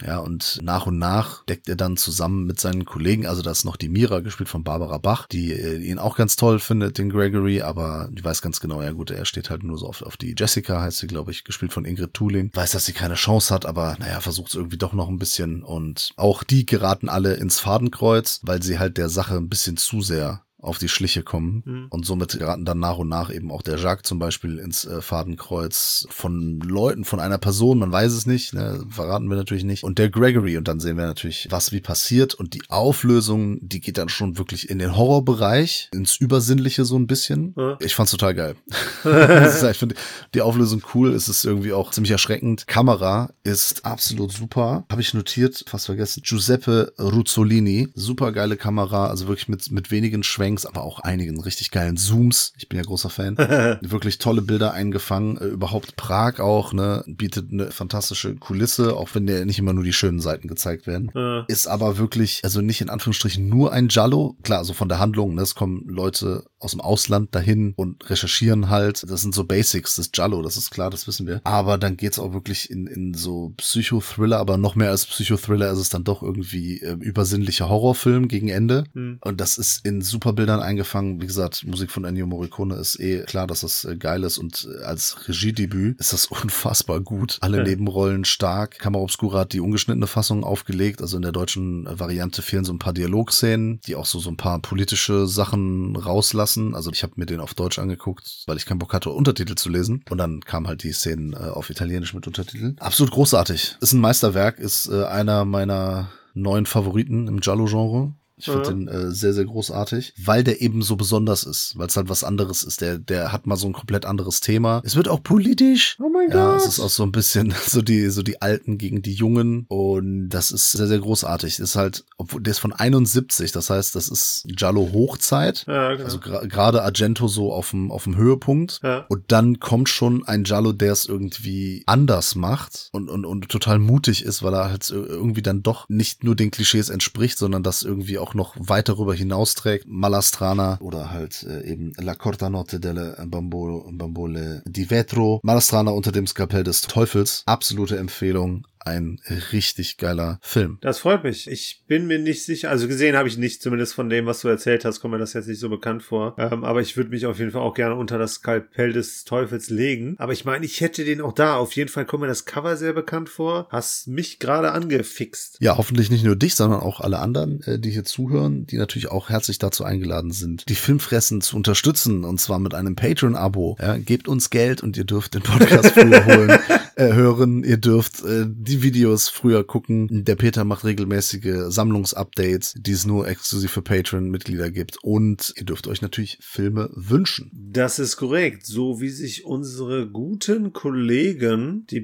Speaker 1: Ja, und nach und nach deckt er dann zusammen mit seinen Kollegen, also da ist noch die Mira gespielt von Barbara Bach, die äh, ihn auch ganz toll findet, den Gregory, aber die weiß ganz genau, ja gut, er steht halt nur so auf, auf die Jessica, heißt sie, glaube ich, gespielt von Ingrid Thuling. Weiß, dass sie keine Chance hat, aber naja, versucht es irgendwie doch noch ein bisschen und auch die geraten alle ins Fadenkreuz, weil sie halt der Sache ein bisschen zu sehr auf die Schliche kommen. Und somit geraten dann nach und nach eben auch der Jacques zum Beispiel ins äh, Fadenkreuz von Leuten, von einer Person, man weiß es nicht, ne, verraten wir natürlich nicht. Und der Gregory, und dann sehen wir natürlich, was wie passiert. Und die Auflösung, die geht dann schon wirklich in den Horrorbereich, ins Übersinnliche so ein bisschen.
Speaker 3: Ja.
Speaker 1: Ich fand's total geil. Ich finde die Auflösung cool, es ist irgendwie auch ziemlich erschreckend. Kamera ist absolut super. Habe ich notiert, fast vergessen. Giuseppe Ruzzolini, super geile Kamera, also wirklich mit, mit wenigen Schwenks, aber auch einigen richtig geilen Zooms. Ich bin ja großer Fan. wirklich tolle Bilder eingefangen. Äh, überhaupt Prag auch, ne, bietet eine fantastische Kulisse, auch wenn der nicht immer nur die schönen Seiten gezeigt werden.
Speaker 3: äh,
Speaker 1: Ist aber wirklich, also nicht in Anführungsstrichen nur ein Giallo. Klar, so von der Handlung, ne, es kommen Leute aus dem Ausland dahin und recherchieren halt. Das sind so Basics des Giallo, das ist klar, das wissen wir. Aber dann geht's auch wirklich in, in so Psychothriller, aber noch mehr als Psychothriller ist es dann doch irgendwie äh, übersinnlicher Horrorfilm gegen Ende.
Speaker 3: Hm.
Speaker 1: Und das ist in super Bildern eingefangen. Wie gesagt, Musik von Ennio Morricone ist eh klar, dass das äh, geil ist und äh, als Regiedebüt ist das unfassbar gut. Alle
Speaker 3: Ja.
Speaker 1: Nebenrollen stark. Kamera Obscura hat die ungeschnittene Fassung aufgelegt. Also in der deutschen Variante fehlen so ein paar Dialogszenen, die auch so, so ein paar politische Sachen rauslassen. Also ich habe mir den auf Deutsch angeguckt, weil ich keinen Bock hatte, Untertitel zu lesen. Und dann kamen halt die Szenen äh, auf Italienisch mit Untertiteln. Absolut großartig. Ist ein Meisterwerk, ist äh, einer meiner neuen Favoriten im Giallo-Genre. Ich finde
Speaker 3: Ja.
Speaker 1: den äh, sehr, sehr großartig, weil der eben so besonders ist, weil es halt was anderes ist. Der, der hat mal so ein komplett anderes Thema. Es wird auch politisch.
Speaker 3: Oh mein
Speaker 1: Ja,
Speaker 3: Gott.
Speaker 1: es ist auch so ein bisschen so die, so die Alten gegen die Jungen und das ist sehr, sehr großartig. Ist halt, obwohl der ist von 71, das heißt, das ist Giallo Hochzeit.
Speaker 3: Ja, genau.
Speaker 1: Also gra- gerade Argento so auf dem, auf dem Höhepunkt.
Speaker 3: Ja.
Speaker 1: Und dann kommt schon ein Giallo, der es irgendwie anders macht und, und, und total mutig ist, weil er halt irgendwie dann doch nicht nur den Klischees entspricht, sondern das irgendwie auch noch weit darüber hinausträgt. Malastrana oder halt äh, eben La Corta Notte delle Bambolo, Bambole di Vetro. Malastrana unter dem Skalpell des Teufels. Absolute Empfehlung. Ein richtig geiler Film.
Speaker 3: Das freut mich. Ich bin mir nicht sicher, also gesehen habe ich nicht, zumindest von dem, was du erzählt hast, kommt mir das jetzt nicht so bekannt vor. Ähm, aber ich würde mich auf jeden Fall auch gerne unter das Skalpell des Teufels legen. Aber ich meine, ich hätte den auch da. Auf jeden Fall kommt mir das Cover sehr bekannt vor. Hast mich gerade angefixt.
Speaker 1: Ja, hoffentlich nicht nur dich, sondern auch alle anderen, äh, die hier zuhören, die natürlich auch herzlich dazu eingeladen sind, die Filmfressen zu unterstützen und zwar mit einem Patreon-Abo. Ja, gebt uns Geld und ihr dürft den Podcast früher holen, äh, hören, ihr dürft äh, die Videos früher gucken. Der Peter macht regelmäßige Sammlungsupdates, die es nur exklusiv für Patreon-Mitglieder gibt und ihr dürft euch natürlich Filme wünschen.
Speaker 3: Das ist korrekt. So wie sich unsere guten Kollegen, die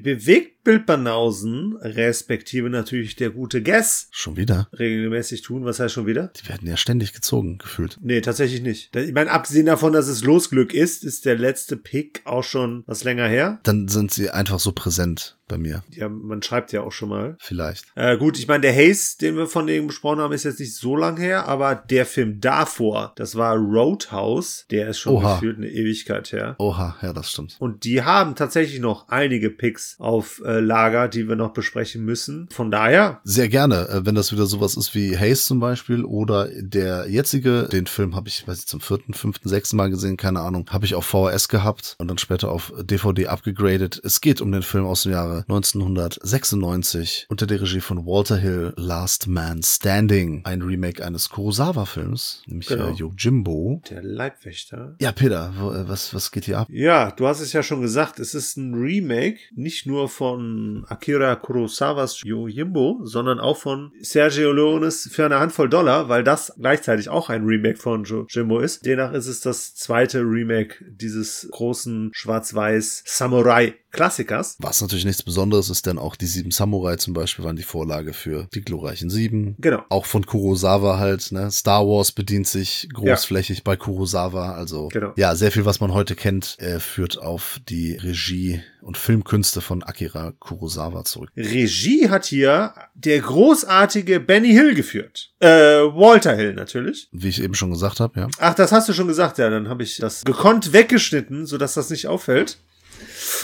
Speaker 3: Bewegtbildbanausen, respektive natürlich der gute Guess,
Speaker 1: Schon wieder?
Speaker 3: regelmäßig tun. Was heißt schon wieder?
Speaker 1: Die werden ja ständig gezogen, gefühlt.
Speaker 3: Nee, tatsächlich nicht. Ich meine, abgesehen davon, dass es Losglück ist, ist der letzte Pick auch schon was länger her.
Speaker 1: Dann sind sie einfach so präsent. bei mir.
Speaker 3: Ja, man schreibt ja auch schon mal.
Speaker 1: Vielleicht.
Speaker 3: Äh, gut, ich meine, der Haze, den wir von dem besprochen haben, ist jetzt nicht so lang her, aber der Film davor, das war Roadhouse, der ist schon
Speaker 1: Oha.
Speaker 3: gefühlt eine Ewigkeit her.
Speaker 1: Oha, ja, das stimmt.
Speaker 3: Und die haben tatsächlich noch einige Picks auf äh, Lager, die wir noch besprechen müssen. Von daher,
Speaker 1: Sehr gerne, äh, wenn das wieder sowas ist wie Haze zum Beispiel oder der jetzige, den Film habe ich, weiß ich, zum vierten, fünften, sechsten Mal gesehen, keine Ahnung, habe ich auf VHS gehabt und dann später auf DVD abgegradet. Es geht um den Film aus dem Jahre 1996 unter der Regie von Walter Hill, Last Man Standing, ein Remake eines Kurosawa-Films, nämlich
Speaker 3: Genau.
Speaker 1: äh, Yojimbo.
Speaker 3: der Leibwächter.
Speaker 1: Ja, Peter, äh, was, was geht hier ab?
Speaker 3: Ja, du hast es ja schon gesagt, es ist ein Remake, nicht nur von Akira Kurosawas Yojimbo, sondern auch von Sergio Leones für eine Handvoll Dollar, weil das gleichzeitig auch ein Remake von Yojimbo ist. Demnach ist es das zweite Remake dieses großen schwarz-weiß Samurai-Klassikers.
Speaker 1: Was natürlich nichts Besonderes ist, denn auch die Sieben Samurai zum Beispiel waren die Vorlage für die glorreichen Sieben.
Speaker 3: Genau.
Speaker 1: Auch von Kurosawa halt, ne? Star Wars bedient sich großflächig bei Kurosawa. Also
Speaker 3: Genau.
Speaker 1: ja, sehr viel, was man heute kennt, äh, führt auf die Regie und Filmkünste von Akira Kurosawa zurück.
Speaker 3: Regie hat hier der großartige Benny Hill geführt. Äh, Walter Hill natürlich.
Speaker 1: Wie ich eben schon gesagt habe, ja.
Speaker 3: Ach, das hast du schon gesagt, ja, dann habe ich das gekonnt weggeschnitten, sodass das nicht auffällt.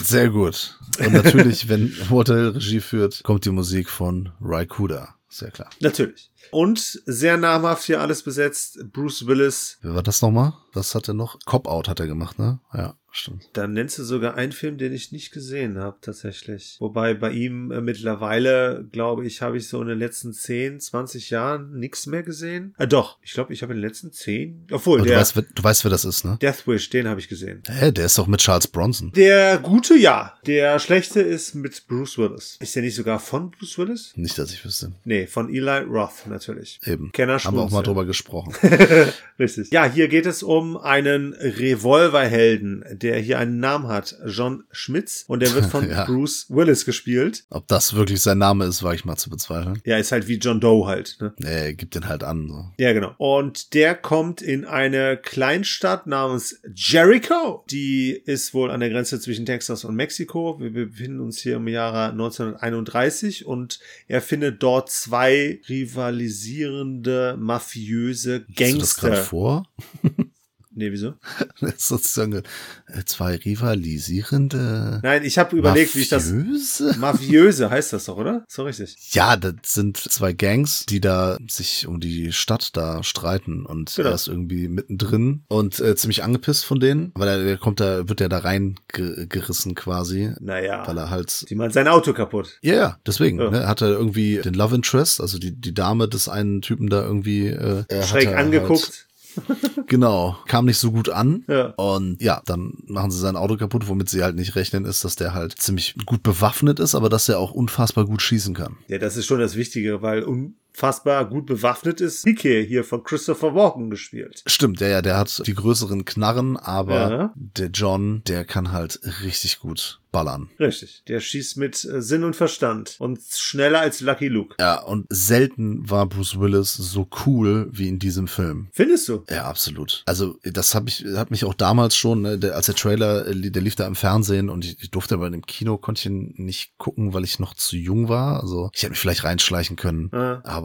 Speaker 1: Sehr gut. Und natürlich, wenn Walter Hill Regie führt, kommt die Musik von Raikuda. Sehr klar.
Speaker 3: Natürlich. Und sehr namhaft hier alles besetzt. Bruce Willis.
Speaker 1: Wer war das nochmal? Was hat er noch? Cop-Out hat er gemacht, ne? Ja, stimmt.
Speaker 3: Dann nennst du sogar einen Film, den ich nicht gesehen habe, tatsächlich. Wobei bei ihm äh, mittlerweile, glaube ich, habe ich so in den letzten 10, 20 Jahren nichts mehr gesehen. Äh, doch, ich glaube, ich habe in den letzten 10, obwohl,
Speaker 1: du
Speaker 3: der
Speaker 1: weißt, wer, du weißt, wer das ist, ne?
Speaker 3: Death Wish, den habe ich gesehen.
Speaker 1: Hä, der ist doch mit Charles Bronson.
Speaker 3: Der gute, ja. Der schlechte ist mit Bruce Willis. Ist der nicht sogar von Bruce Willis?
Speaker 1: Nicht, dass ich wüsste.
Speaker 3: Nee, von Eli Roth natürlich.
Speaker 1: Eben.
Speaker 3: Kenner
Speaker 1: Haben wir auch mal drüber gesprochen.
Speaker 3: Richtig. Ja, hier geht es um einen Revolverhelden, der hier einen Namen hat, John Schmitz, und der wird von
Speaker 1: Ja.
Speaker 3: Bruce Willis gespielt.
Speaker 1: Ob das wirklich sein Name ist, wage ich mal zu bezweifeln.
Speaker 3: Ja, ist halt wie John Doe halt. Ne?
Speaker 1: Nee, gibt den halt an. So.
Speaker 3: Ja, genau. Und der kommt in eine Kleinstadt namens Jericho. Die ist wohl an der Grenze zwischen Texas und Mexiko. Wir befinden uns hier im Jahre 1931 und er findet dort zwei rivalisierende, mafiöse
Speaker 1: Hast du das gerade
Speaker 3: Gangster.
Speaker 1: vor?
Speaker 3: Nee, wieso?
Speaker 1: Das ist sozusagen äh, zwei rivalisierende
Speaker 3: Nein, ich habe überlegt, wie ich das.
Speaker 1: Mafiöse?
Speaker 3: Mafiöse heißt das doch, oder? So richtig.
Speaker 1: Ja, das sind zwei Gangs, die da sich um die Stadt da streiten und
Speaker 3: Genau.
Speaker 1: er ist irgendwie mittendrin und äh, ziemlich angepisst von denen, weil er, er kommt da, wird er da reingerissen quasi,
Speaker 3: Naja.
Speaker 1: weil er halt
Speaker 3: Die macht sein Auto kaputt.
Speaker 1: Ja, ja, deswegen.
Speaker 3: Ja.
Speaker 1: Ne, hat er irgendwie den Love Interest, also die, die Dame des einen Typen da irgendwie äh,
Speaker 3: Schräg
Speaker 1: hat er
Speaker 3: angeguckt.
Speaker 1: Halt, genau, kam nicht so gut an.
Speaker 3: Ja.
Speaker 1: Und ja, dann machen sie sein Auto kaputt, womit sie halt nicht rechnen, ist, dass der halt ziemlich gut bewaffnet ist, aber dass er auch unfassbar gut schießen kann.
Speaker 3: Ja, das ist schon das Wichtige, weil unfassbar gut bewaffnet ist Ike hier von Christopher Walken gespielt.
Speaker 1: Stimmt, der ja, der hat die größeren Knarren, aber
Speaker 3: Ja.
Speaker 1: der John, der kann halt richtig gut ballern.
Speaker 3: Richtig. Der schießt mit äh, Sinn und Verstand und schneller als Lucky Luke.
Speaker 1: Ja, und selten war Bruce Willis so cool wie in diesem Film.
Speaker 3: Findest du?
Speaker 1: Ja, absolut. Also das habe ich, hat mich auch damals schon, ne, der, als der Trailer, äh, der lief da im Fernsehen und ich, ich durfte aber in dem Kino, konnte ich ihn nicht gucken, weil ich noch zu jung war. Also ich hätte mich vielleicht reinschleichen können,
Speaker 3: Ah.
Speaker 1: aber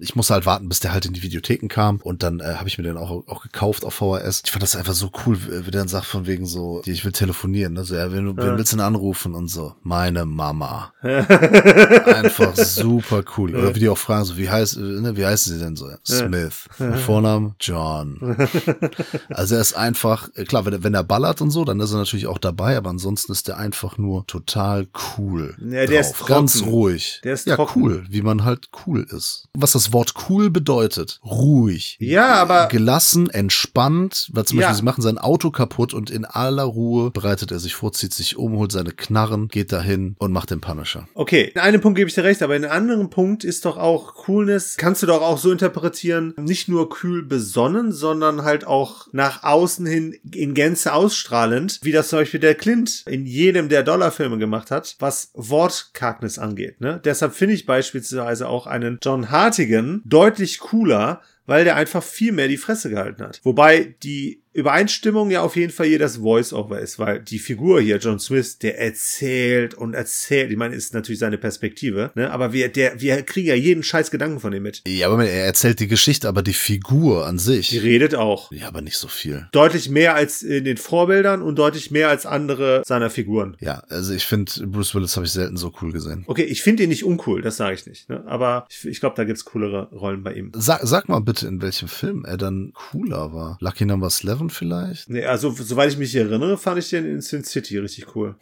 Speaker 1: ich musste halt warten, bis der halt in die Videotheken kam und dann äh, habe ich mir den auch, auch gekauft auf VHS. Ich fand das einfach so cool, wie der dann sagt von wegen so, ich will telefonieren, ne? so, ja, wen, wen willst du denn anrufen und so, meine Mama. Einfach super cool. Oder wie die auch fragen, so, wie heißt, ne, wie heißen sie denn so? Smith. Vornamen John. Also er ist einfach, äh, klar, wenn er, wenn er ballert und so, dann ist er natürlich auch dabei, aber ansonsten ist er einfach nur total cool.
Speaker 3: Ja, der ist
Speaker 1: drauf. Ganz
Speaker 3: trocken.
Speaker 1: ruhig.
Speaker 3: Der ist
Speaker 1: ja,
Speaker 3: trocken.
Speaker 1: cool, wie man halt cool ist. Was das Wort cool bedeutet, ruhig.
Speaker 3: Ja, aber
Speaker 1: Gelassen, entspannt, weil zum
Speaker 3: Ja.
Speaker 1: Beispiel, sie machen sein Auto kaputt und in aller Ruhe bereitet er sich vor, zieht sich um, holt seine Knarren, geht dahin und macht den Punisher.
Speaker 3: Okay, in einem Punkt gebe ich dir recht, aber in einem anderen Punkt ist doch auch Coolness, kannst du doch auch so interpretieren, nicht nur kühl besonnen, sondern halt auch nach außen hin in Gänze ausstrahlend, wie das zum Beispiel der Clint in jedem der Dollarfilme gemacht hat, was Wortkargnis angeht. Ne? Deshalb finde ich beispielsweise auch einen John Hartigan deutlich cooler, weil der einfach viel mehr die Fresse gehalten hat. Wobei die Übereinstimmung ja auf jeden Fall hier das Voice-Over ist, weil die Figur hier, John Smith, der erzählt und erzählt. Ich meine, ist natürlich seine Perspektive, ne? Aber wir, der, wir kriegen ja jeden scheiß Gedanken von ihm mit.
Speaker 1: Ja, aber er erzählt die Geschichte, aber die Figur an sich.
Speaker 3: Die redet auch.
Speaker 1: Ja, aber nicht so viel.
Speaker 3: Deutlich mehr als in den Vorbildern und deutlich mehr als andere seiner Figuren.
Speaker 1: Ja, also ich finde, Bruce Willis habe ich selten so cool gesehen.
Speaker 3: Okay, ich finde ihn nicht uncool, das sage ich nicht. Ne? Aber ich, ich glaube, da gibt's coolere Rollen bei ihm.
Speaker 1: Sag, sag mal bitte, in welchem Film er dann cooler war. Lucky Number 11 vielleicht?
Speaker 3: Nee, also soweit ich mich erinnere, fand ich den in Sin City richtig cool.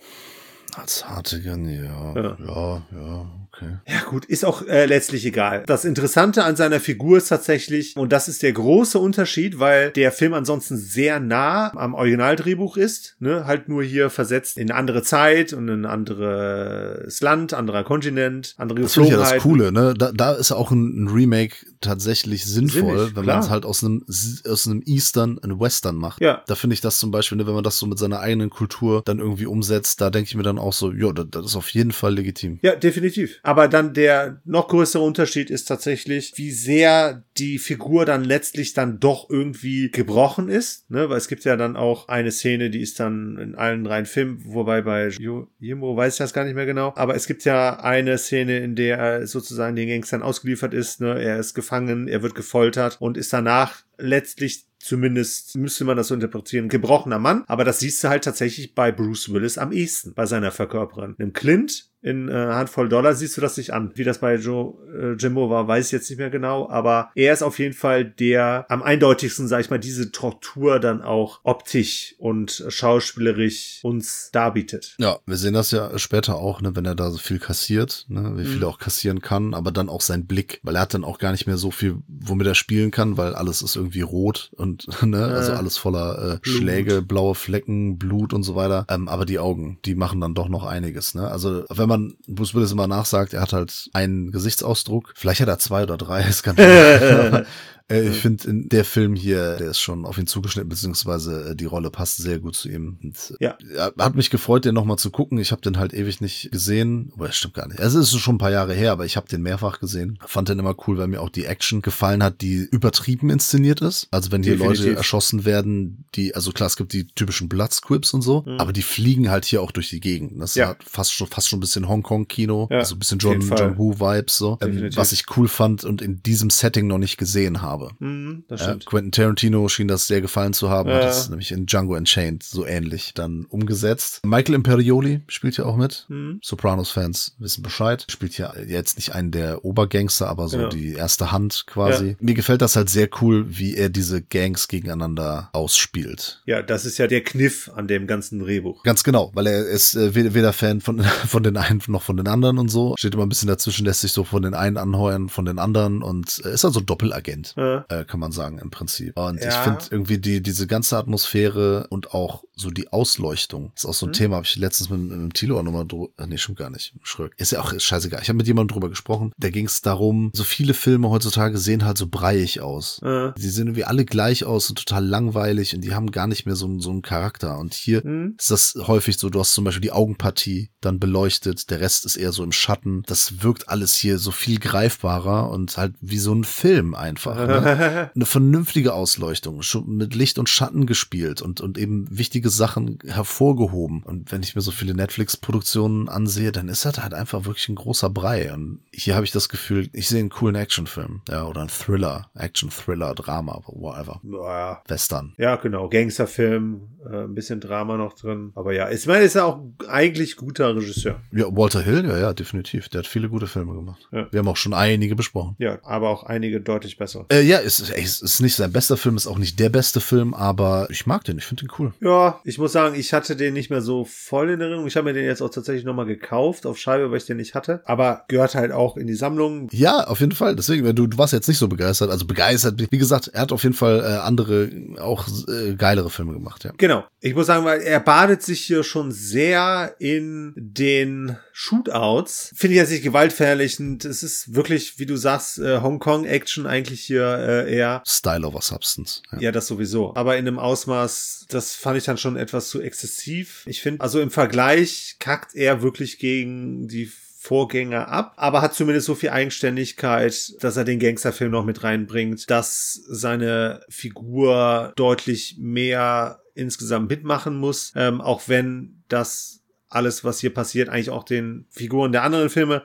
Speaker 1: Als Hartigan, ja. Ja, ja, ja okay.
Speaker 3: Ja gut, ist auch äh, letztlich egal. Das Interessante an seiner Figur ist tatsächlich, und das ist der große Unterschied, weil der Film ansonsten sehr nah am Originaldrehbuch ist, ne? halt nur hier versetzt in eine andere Zeit und ein anderes Land, anderer Kontinent, andere
Speaker 1: Das finde ich ja das Coole, ne? Da, da ist auch ein, ein Remake tatsächlich sinnvoll, Sinnig, wenn man es halt aus einem, aus einem Eastern ein Western macht.
Speaker 3: Ja.
Speaker 1: Da finde ich das zum Beispiel, ne, wenn man das so mit seiner eigenen Kultur dann irgendwie umsetzt, da denke ich mir dann auch so, ja, das, das ist auf jeden Fall legitim.
Speaker 3: Ja, definitiv. Aber dann der noch größere Unterschied ist tatsächlich, wie sehr die Figur dann letztlich dann doch irgendwie gebrochen ist, ne, weil es gibt ja dann auch eine Szene, die ist dann in allen drei Filmen, wobei bei Jimbo weiß ich das gar nicht mehr genau, aber es gibt ja eine Szene, in der er sozusagen den Gangstern ausgeliefert ist, ne, er ist gefangen gefangen, er wird gefoltert und ist danach letztlich zumindest müsste man das so interpretieren, gebrochener Mann. Aber das siehst du halt tatsächlich bei Bruce Willis am ehesten, bei seiner Verkörperung. Im Clint in äh, Handvoll Dollar siehst du das nicht an. Wie das bei Joe äh, Jimbo war, weiß ich jetzt nicht mehr genau, aber er ist auf jeden Fall der am eindeutigsten, sag ich mal, diese Tortur dann auch optisch und schauspielerisch uns darbietet.
Speaker 1: Ja, wir sehen das ja später auch, ne, wenn er da so viel kassiert, ne, wie viel mhm. er auch kassieren kann, aber dann auch sein Blick, weil er hat dann auch gar nicht mehr so viel, womit er spielen kann, weil alles ist irgendwie rot und ne, also alles voller äh, Schläge, blaue Flecken, Blut und so weiter. Ähm, aber die Augen, die machen dann doch noch einiges, ne? Also wenn man man Bruce Willis immer nachsagt, er hat halt einen Gesichtsausdruck. Vielleicht hat er zwei oder drei, es kann Äh, ich finde, der Film hier, der ist schon auf ihn zugeschnitten, beziehungsweise äh, die Rolle passt sehr gut zu ihm. Und,
Speaker 3: ja.
Speaker 1: Hat mich gefreut, den nochmal zu gucken. Ich habe den halt ewig nicht gesehen. Aber das stimmt gar nicht. Also es ist schon ein paar Jahre her, aber ich habe den mehrfach gesehen. Fand den immer cool, weil mir auch die Action gefallen hat, die übertrieben inszeniert ist. Also wenn hier Definitiv. Leute erschossen werden, die, also klar, es gibt die typischen Bloodscripts und so, mhm. aber die fliegen halt hier auch durch die Gegend. Das ja. hat fast schon, fast schon ein bisschen Hongkong-Kino, ja, also ein bisschen John, John Woo-Vibes so, ähm, was ich cool fand und in diesem Setting noch nicht gesehen habe habe.
Speaker 3: Mhm, das
Speaker 1: stimmt. Äh, Quentin Tarantino schien das sehr gefallen zu haben, ja. hat es nämlich in Django Unchained so ähnlich dann umgesetzt. Michael Imperioli spielt ja auch mit. Mhm. Sopranos-Fans wissen Bescheid. Spielt ja jetzt nicht einen der Obergangster, aber so genau. die erste Hand quasi. Ja. Mir gefällt das halt sehr cool, wie er diese Gangs gegeneinander ausspielt.
Speaker 3: Ja, das ist ja der Kniff an dem ganzen Drehbuch.
Speaker 1: Ganz genau, weil er ist äh, weder Fan von, von den einen noch von den anderen und so. Steht immer ein bisschen dazwischen, lässt sich so von den einen anheuern, von den anderen und äh, ist also Doppelagent. Ja äh, kann man sagen im Prinzip. Und ja. ich finde irgendwie die diese ganze Atmosphäre und auch so die Ausleuchtung ist auch so ein mhm. Thema. Habe ich letztens mit, mit dem Tilo auch nochmal drüber. Äh, nee, schon gar nicht. Schröck. Ist ja auch ist scheißegal. Ich habe mit jemandem drüber gesprochen. Da ging es darum, so viele Filme heutzutage sehen halt so breiig aus. Mhm. Die sehen irgendwie alle gleich aus und total langweilig und die haben gar nicht mehr so, so einen Charakter. Und hier mhm. ist das häufig so, du hast zum Beispiel die Augenpartie dann beleuchtet, der Rest ist eher so im Schatten. Das wirkt alles hier so viel greifbarer und halt wie so ein Film einfach. Ne? eine vernünftige Ausleuchtung, schon mit Licht und Schatten gespielt und, und eben wichtige Sachen hervorgehoben. Und wenn ich mir so viele Netflix-Produktionen ansehe, dann ist das halt einfach wirklich ein großer Brei. Und hier habe ich das Gefühl, ich sehe einen coolen Actionfilm, ja, oder ein Thriller, Action-Thriller, Drama, whatever.
Speaker 3: Ja.
Speaker 1: Western.
Speaker 3: Ja, genau, Gangsterfilm, äh, ein bisschen Drama noch drin. Aber ja, ich meine, ist ja auch eigentlich guter Regisseur.
Speaker 1: Ja, Walter Hill, ja, ja, definitiv. Der hat viele gute Filme gemacht. Ja. Wir haben auch schon einige besprochen.
Speaker 3: Ja, aber auch einige deutlich besser.
Speaker 1: Äh, ja, ist, ist, ist nicht sein bester Film, ist auch nicht der beste Film, aber ich mag den, ich finde den cool.
Speaker 3: Ja, ich muss sagen, ich hatte den nicht mehr so voll in Erinnerung. Ich habe mir den jetzt auch tatsächlich nochmal gekauft auf Scheibe, weil ich den nicht hatte. Aber gehört halt auch in die Sammlung.
Speaker 1: Ja, auf jeden Fall. Deswegen, du, du warst jetzt nicht so begeistert. Also begeistert, wie gesagt, er hat auf jeden Fall äh, andere, auch äh, geilere Filme gemacht, ja.
Speaker 3: Genau. Ich muss sagen, weil er badet sich hier schon sehr in den Shootouts. Finde ich jetzt nicht gewaltverherrlichend. Es ist wirklich, wie du sagst, äh, Hongkong-Action eigentlich hier äh, eher.
Speaker 1: Style over Substance.
Speaker 3: Ja. ja, das sowieso. Aber in einem Ausmaß, das fand ich dann schon etwas zu exzessiv. Ich finde, also im Vergleich kackt er wirklich gegen die Vorgänger ab, aber hat zumindest so viel Eigenständigkeit, dass er den Gangsterfilm noch mit reinbringt, dass seine Figur deutlich mehr insgesamt mitmachen muss, ähm, auch wenn das alles, was hier passiert, eigentlich auch den Figuren der anderen Filme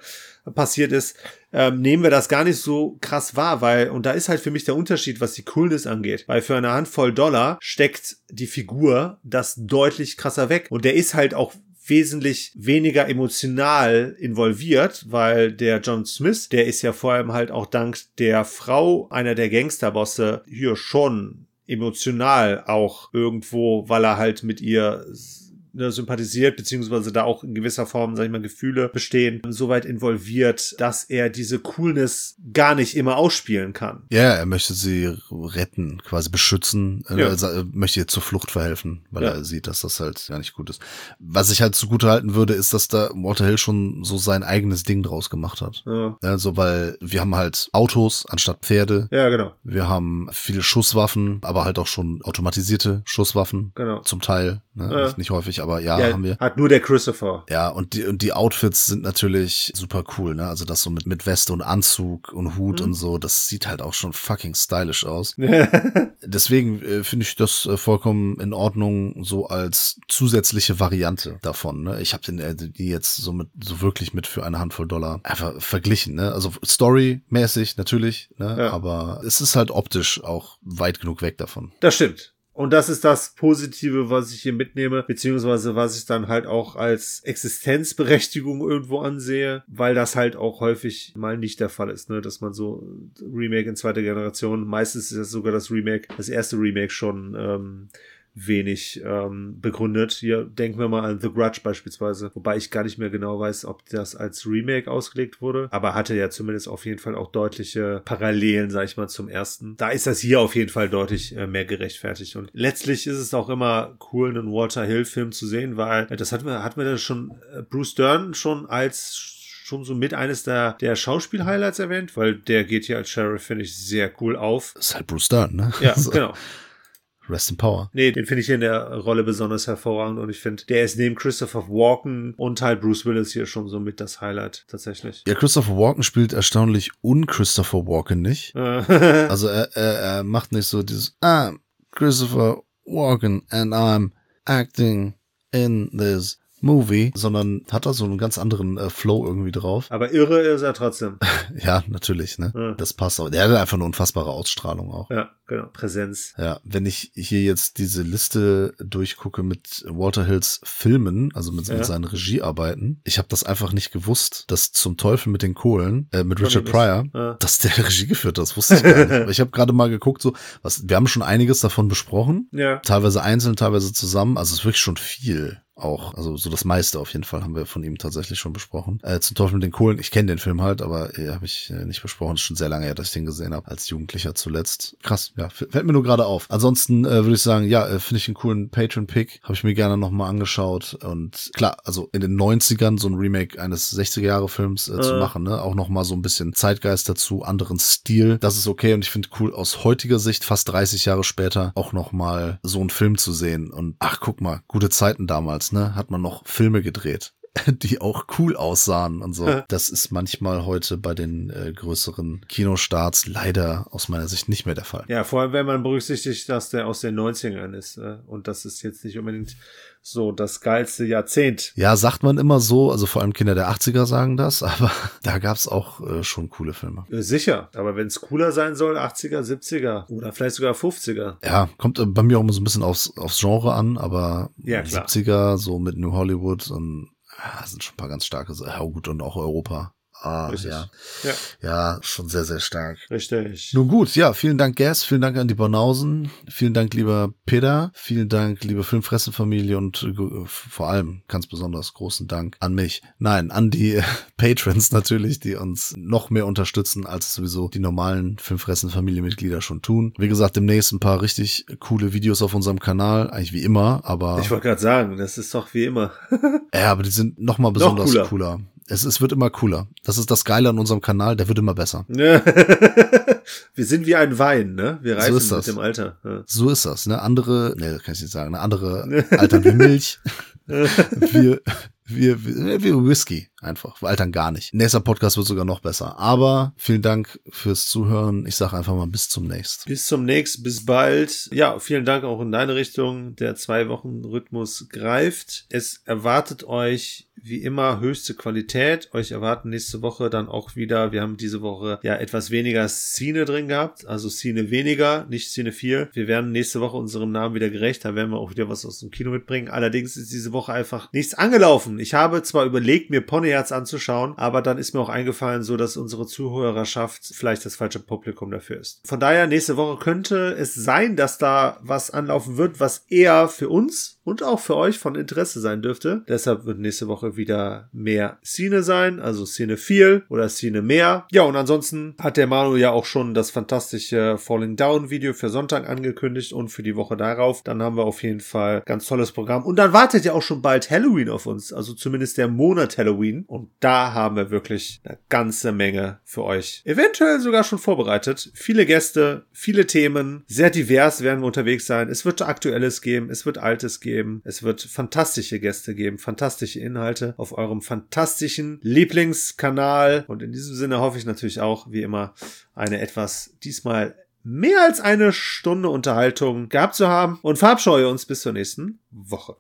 Speaker 3: passiert ist, ähm, nehmen wir das gar nicht so krass wahr, weil, und da ist halt für mich der Unterschied, was die Coolness angeht, weil für eine Handvoll Dollar steckt die Figur das deutlich krasser weg. Und der ist halt auch wesentlich weniger emotional involviert, weil der John Smith, der ist ja vor allem halt auch dank der Frau einer der Gangsterbosse hier schon emotional auch irgendwo, weil er halt mit ihr sympathisiert, beziehungsweise da auch in gewisser Form, sag ich mal, Gefühle bestehen, soweit involviert, dass er diese Coolness gar nicht immer ausspielen kann.
Speaker 1: Ja, er möchte sie retten, quasi beschützen, ja. also, er möchte ihr zur Flucht verhelfen, weil ja. er sieht, dass das halt gar nicht gut ist. Was ich halt zugute halten würde, ist, dass da Walter Hill schon so sein eigenes Ding draus gemacht hat. Ja. Also, weil wir haben halt Autos anstatt Pferde.
Speaker 3: Ja, genau.
Speaker 1: Wir haben viele Schusswaffen, aber halt auch schon automatisierte Schusswaffen.
Speaker 3: Genau.
Speaker 1: Zum Teil. Ne? Ja. Nicht, nicht häufig, aber ja,
Speaker 3: ja,
Speaker 1: haben wir.
Speaker 3: Hat nur der Christopher.
Speaker 1: Ja, und die, und die Outfits sind natürlich super cool, ne? Also das so mit, mit Weste und Anzug und Hut mhm. und so, das sieht halt auch schon fucking stylish aus. Deswegen äh, finde ich das äh, vollkommen in Ordnung, so als zusätzliche Variante davon. Ne? Ich habe den äh, die jetzt so mit so wirklich mit für eine Handvoll Dollar einfach verglichen. Ne? Also storymäßig natürlich, ne? Ja. aber es ist halt optisch auch weit genug weg davon.
Speaker 3: Das stimmt. Und das ist das Positive, was ich hier mitnehme, beziehungsweise was ich dann halt auch als Existenzberechtigung irgendwo ansehe, weil das halt auch häufig mal nicht der Fall ist, ne, dass man so Remake in zweiter Generation, meistens ist es sogar das Remake, das erste Remake schon ähm, wenig ähm, begründet. Hier denken wir mal an The Grudge beispielsweise, wobei ich gar nicht mehr genau weiß, ob das als Remake ausgelegt wurde, aber hatte ja zumindest auf jeden Fall auch deutliche Parallelen, sag ich mal, zum ersten. Da ist das hier auf jeden Fall deutlich äh, mehr gerechtfertigt und letztlich ist es auch immer cool, einen Walter Hill Film zu sehen, weil das hatten wir, hatten wir da schon äh, Bruce Dern schon als schon so mit eines der, der Schauspiel-Highlights erwähnt, weil der geht hier als Sheriff, finde ich, sehr cool auf.
Speaker 1: Das ist halt Bruce Dern, ne?
Speaker 3: Ja, genau.
Speaker 1: Rest in Power.
Speaker 3: Nee, den finde ich hier in der Rolle besonders hervorragend und ich finde, der ist neben Christopher Walken und halt Bruce Willis hier schon so mit das Highlight tatsächlich.
Speaker 1: Ja, Christopher Walken spielt erstaunlich un-Christopher Walken nicht. also er, er, er macht nicht so dieses, I'm Christopher Walken and I'm acting in this Movie, sondern hat da so einen ganz anderen äh, Flow irgendwie drauf.
Speaker 3: Aber irre ist er trotzdem.
Speaker 1: ja, natürlich, ne? Ja. Das passt auch. Der hat einfach eine unfassbare Ausstrahlung auch.
Speaker 3: Ja, genau. Präsenz.
Speaker 1: Ja, wenn ich hier jetzt diese Liste durchgucke mit Walter Hills Filmen, also mit, ja. mit seinen Regiearbeiten, ich habe das einfach nicht gewusst, dass zum Teufel mit den Kohlen, äh, mit Richard Pryor, ja. dass der Regie geführt hat. Das wusste ich gar nicht. ich habe gerade mal geguckt, so, was, wir haben schon einiges davon besprochen.
Speaker 3: Ja.
Speaker 1: Teilweise einzeln, teilweise zusammen. Also es ist wirklich schon viel auch. Also so das meiste auf jeden Fall haben wir von ihm tatsächlich schon besprochen. Äh, zum Teufel mit den Kohlen, ich kenne den Film halt, aber äh, habe ich äh, nicht besprochen. Das ist schon sehr lange her, dass ich den gesehen habe, als Jugendlicher zuletzt. Krass, ja, fällt mir nur gerade auf. Ansonsten äh, würde ich sagen, ja, äh, finde ich einen coolen Patron-Pick. Habe ich mir gerne nochmal angeschaut. Und klar, also in den 90ern so ein Remake eines 60er-Jahre-Films äh, zu äh. machen, ne? Auch nochmal so ein bisschen Zeitgeist dazu, anderen Stil. Das ist okay und ich finde cool aus heutiger Sicht, fast 30 Jahre später, auch nochmal so einen Film zu sehen. Und ach, guck mal, gute Zeiten damals, ne? Hat man noch Filme gedreht die auch cool aussahen und so. Das ist manchmal heute bei den äh, größeren Kinostarts leider aus meiner Sicht nicht mehr der Fall.
Speaker 3: Ja, vor allem, wenn man berücksichtigt, dass der aus den 90ern ist. Äh, und das ist jetzt nicht unbedingt so das geilste Jahrzehnt.
Speaker 1: Ja, sagt man immer so, also vor allem Kinder der 80er sagen das, aber da gab's auch äh, schon coole Filme.
Speaker 3: Äh, sicher, aber wenn es cooler sein soll, 80er, 70er oder vielleicht sogar 50er.
Speaker 1: Ja, kommt äh, bei mir auch immer so ein bisschen aufs, aufs Genre an, aber
Speaker 3: ja,
Speaker 1: 70er, so mit New Hollywood und ja, sind schon ein paar ganz starke, ja gut, und auch Europa. Ah, ja. ja. Ja, schon sehr, sehr stark.
Speaker 3: Richtig.
Speaker 1: Nun gut, ja, vielen Dank, Gas, vielen Dank an die Bornausen, vielen Dank, lieber Peter, vielen Dank, liebe Filmfressenfamilie und äh, vor allem ganz besonders großen Dank an mich. Nein, an die Patrons natürlich, die uns noch mehr unterstützen, als sowieso die normalen Filmfressenfamilie-Mitglieder schon tun. Wie gesagt, demnächst ein paar richtig coole Videos auf unserem Kanal, eigentlich wie immer, aber.
Speaker 3: Ich wollte gerade sagen, das ist doch wie immer.
Speaker 1: ja, aber die sind noch mal besonders noch cooler. cooler. Es, es wird immer cooler. Das ist das Geile an unserem Kanal, der wird immer besser.
Speaker 3: wir sind wie ein Wein, ne? Wir reifen so mit dem Alter.
Speaker 1: Ja. So ist das, ne? Andere, ne, kann ich nicht sagen, eine andere Alter wie Milch. wir, wir, wir, wie Whisky. Einfach, weil altern gar nicht. Nächster Podcast wird sogar noch besser. Aber vielen Dank fürs Zuhören. Ich sage einfach mal bis zum nächsten.
Speaker 3: Bis zum nächsten, bis bald. Ja, vielen Dank auch in deine Richtung. Der zwei Wochen Rhythmus greift. Es erwartet euch wie immer höchste Qualität. Euch erwarten nächste Woche dann auch wieder, wir haben diese Woche ja etwas weniger Szene drin gehabt, also Szene weniger, nicht Szene 4. Wir werden nächste Woche unserem Namen wieder gerecht, da werden wir auch wieder was aus dem Kino mitbringen. Allerdings ist diese Woche einfach nichts angelaufen. Ich habe zwar überlegt, mir Ponyherz anzuschauen, aber dann ist mir auch eingefallen, so dass unsere Zuhörerschaft vielleicht das falsche Publikum dafür ist. Von daher, nächste Woche könnte es sein, dass da was anlaufen wird, was eher für uns und auch für euch von Interesse sein dürfte. Deshalb wird nächste Woche wieder mehr Szene sein, also Szene viel oder Szene mehr. Ja, und ansonsten hat der Manu ja auch schon das fantastische Falling Down Video für Sonntag angekündigt und für die Woche darauf. Dann haben wir auf jeden Fall ganz tolles Programm. Und dann wartet ja auch schon bald Halloween auf uns, also zumindest der Monat Halloween. Und da haben wir wirklich eine ganze Menge für euch. Eventuell sogar schon vorbereitet. Viele Gäste, viele Themen, sehr divers werden wir unterwegs sein. Es wird aktuelles geben, es wird altes geben geben. Es wird fantastische Gäste geben, fantastische Inhalte auf eurem fantastischen Lieblingskanal. Und in diesem Sinne hoffe ich natürlich auch, wie immer, eine etwas diesmal mehr als eine Stunde Unterhaltung gehabt zu haben und verabscheue uns bis zur nächsten Woche.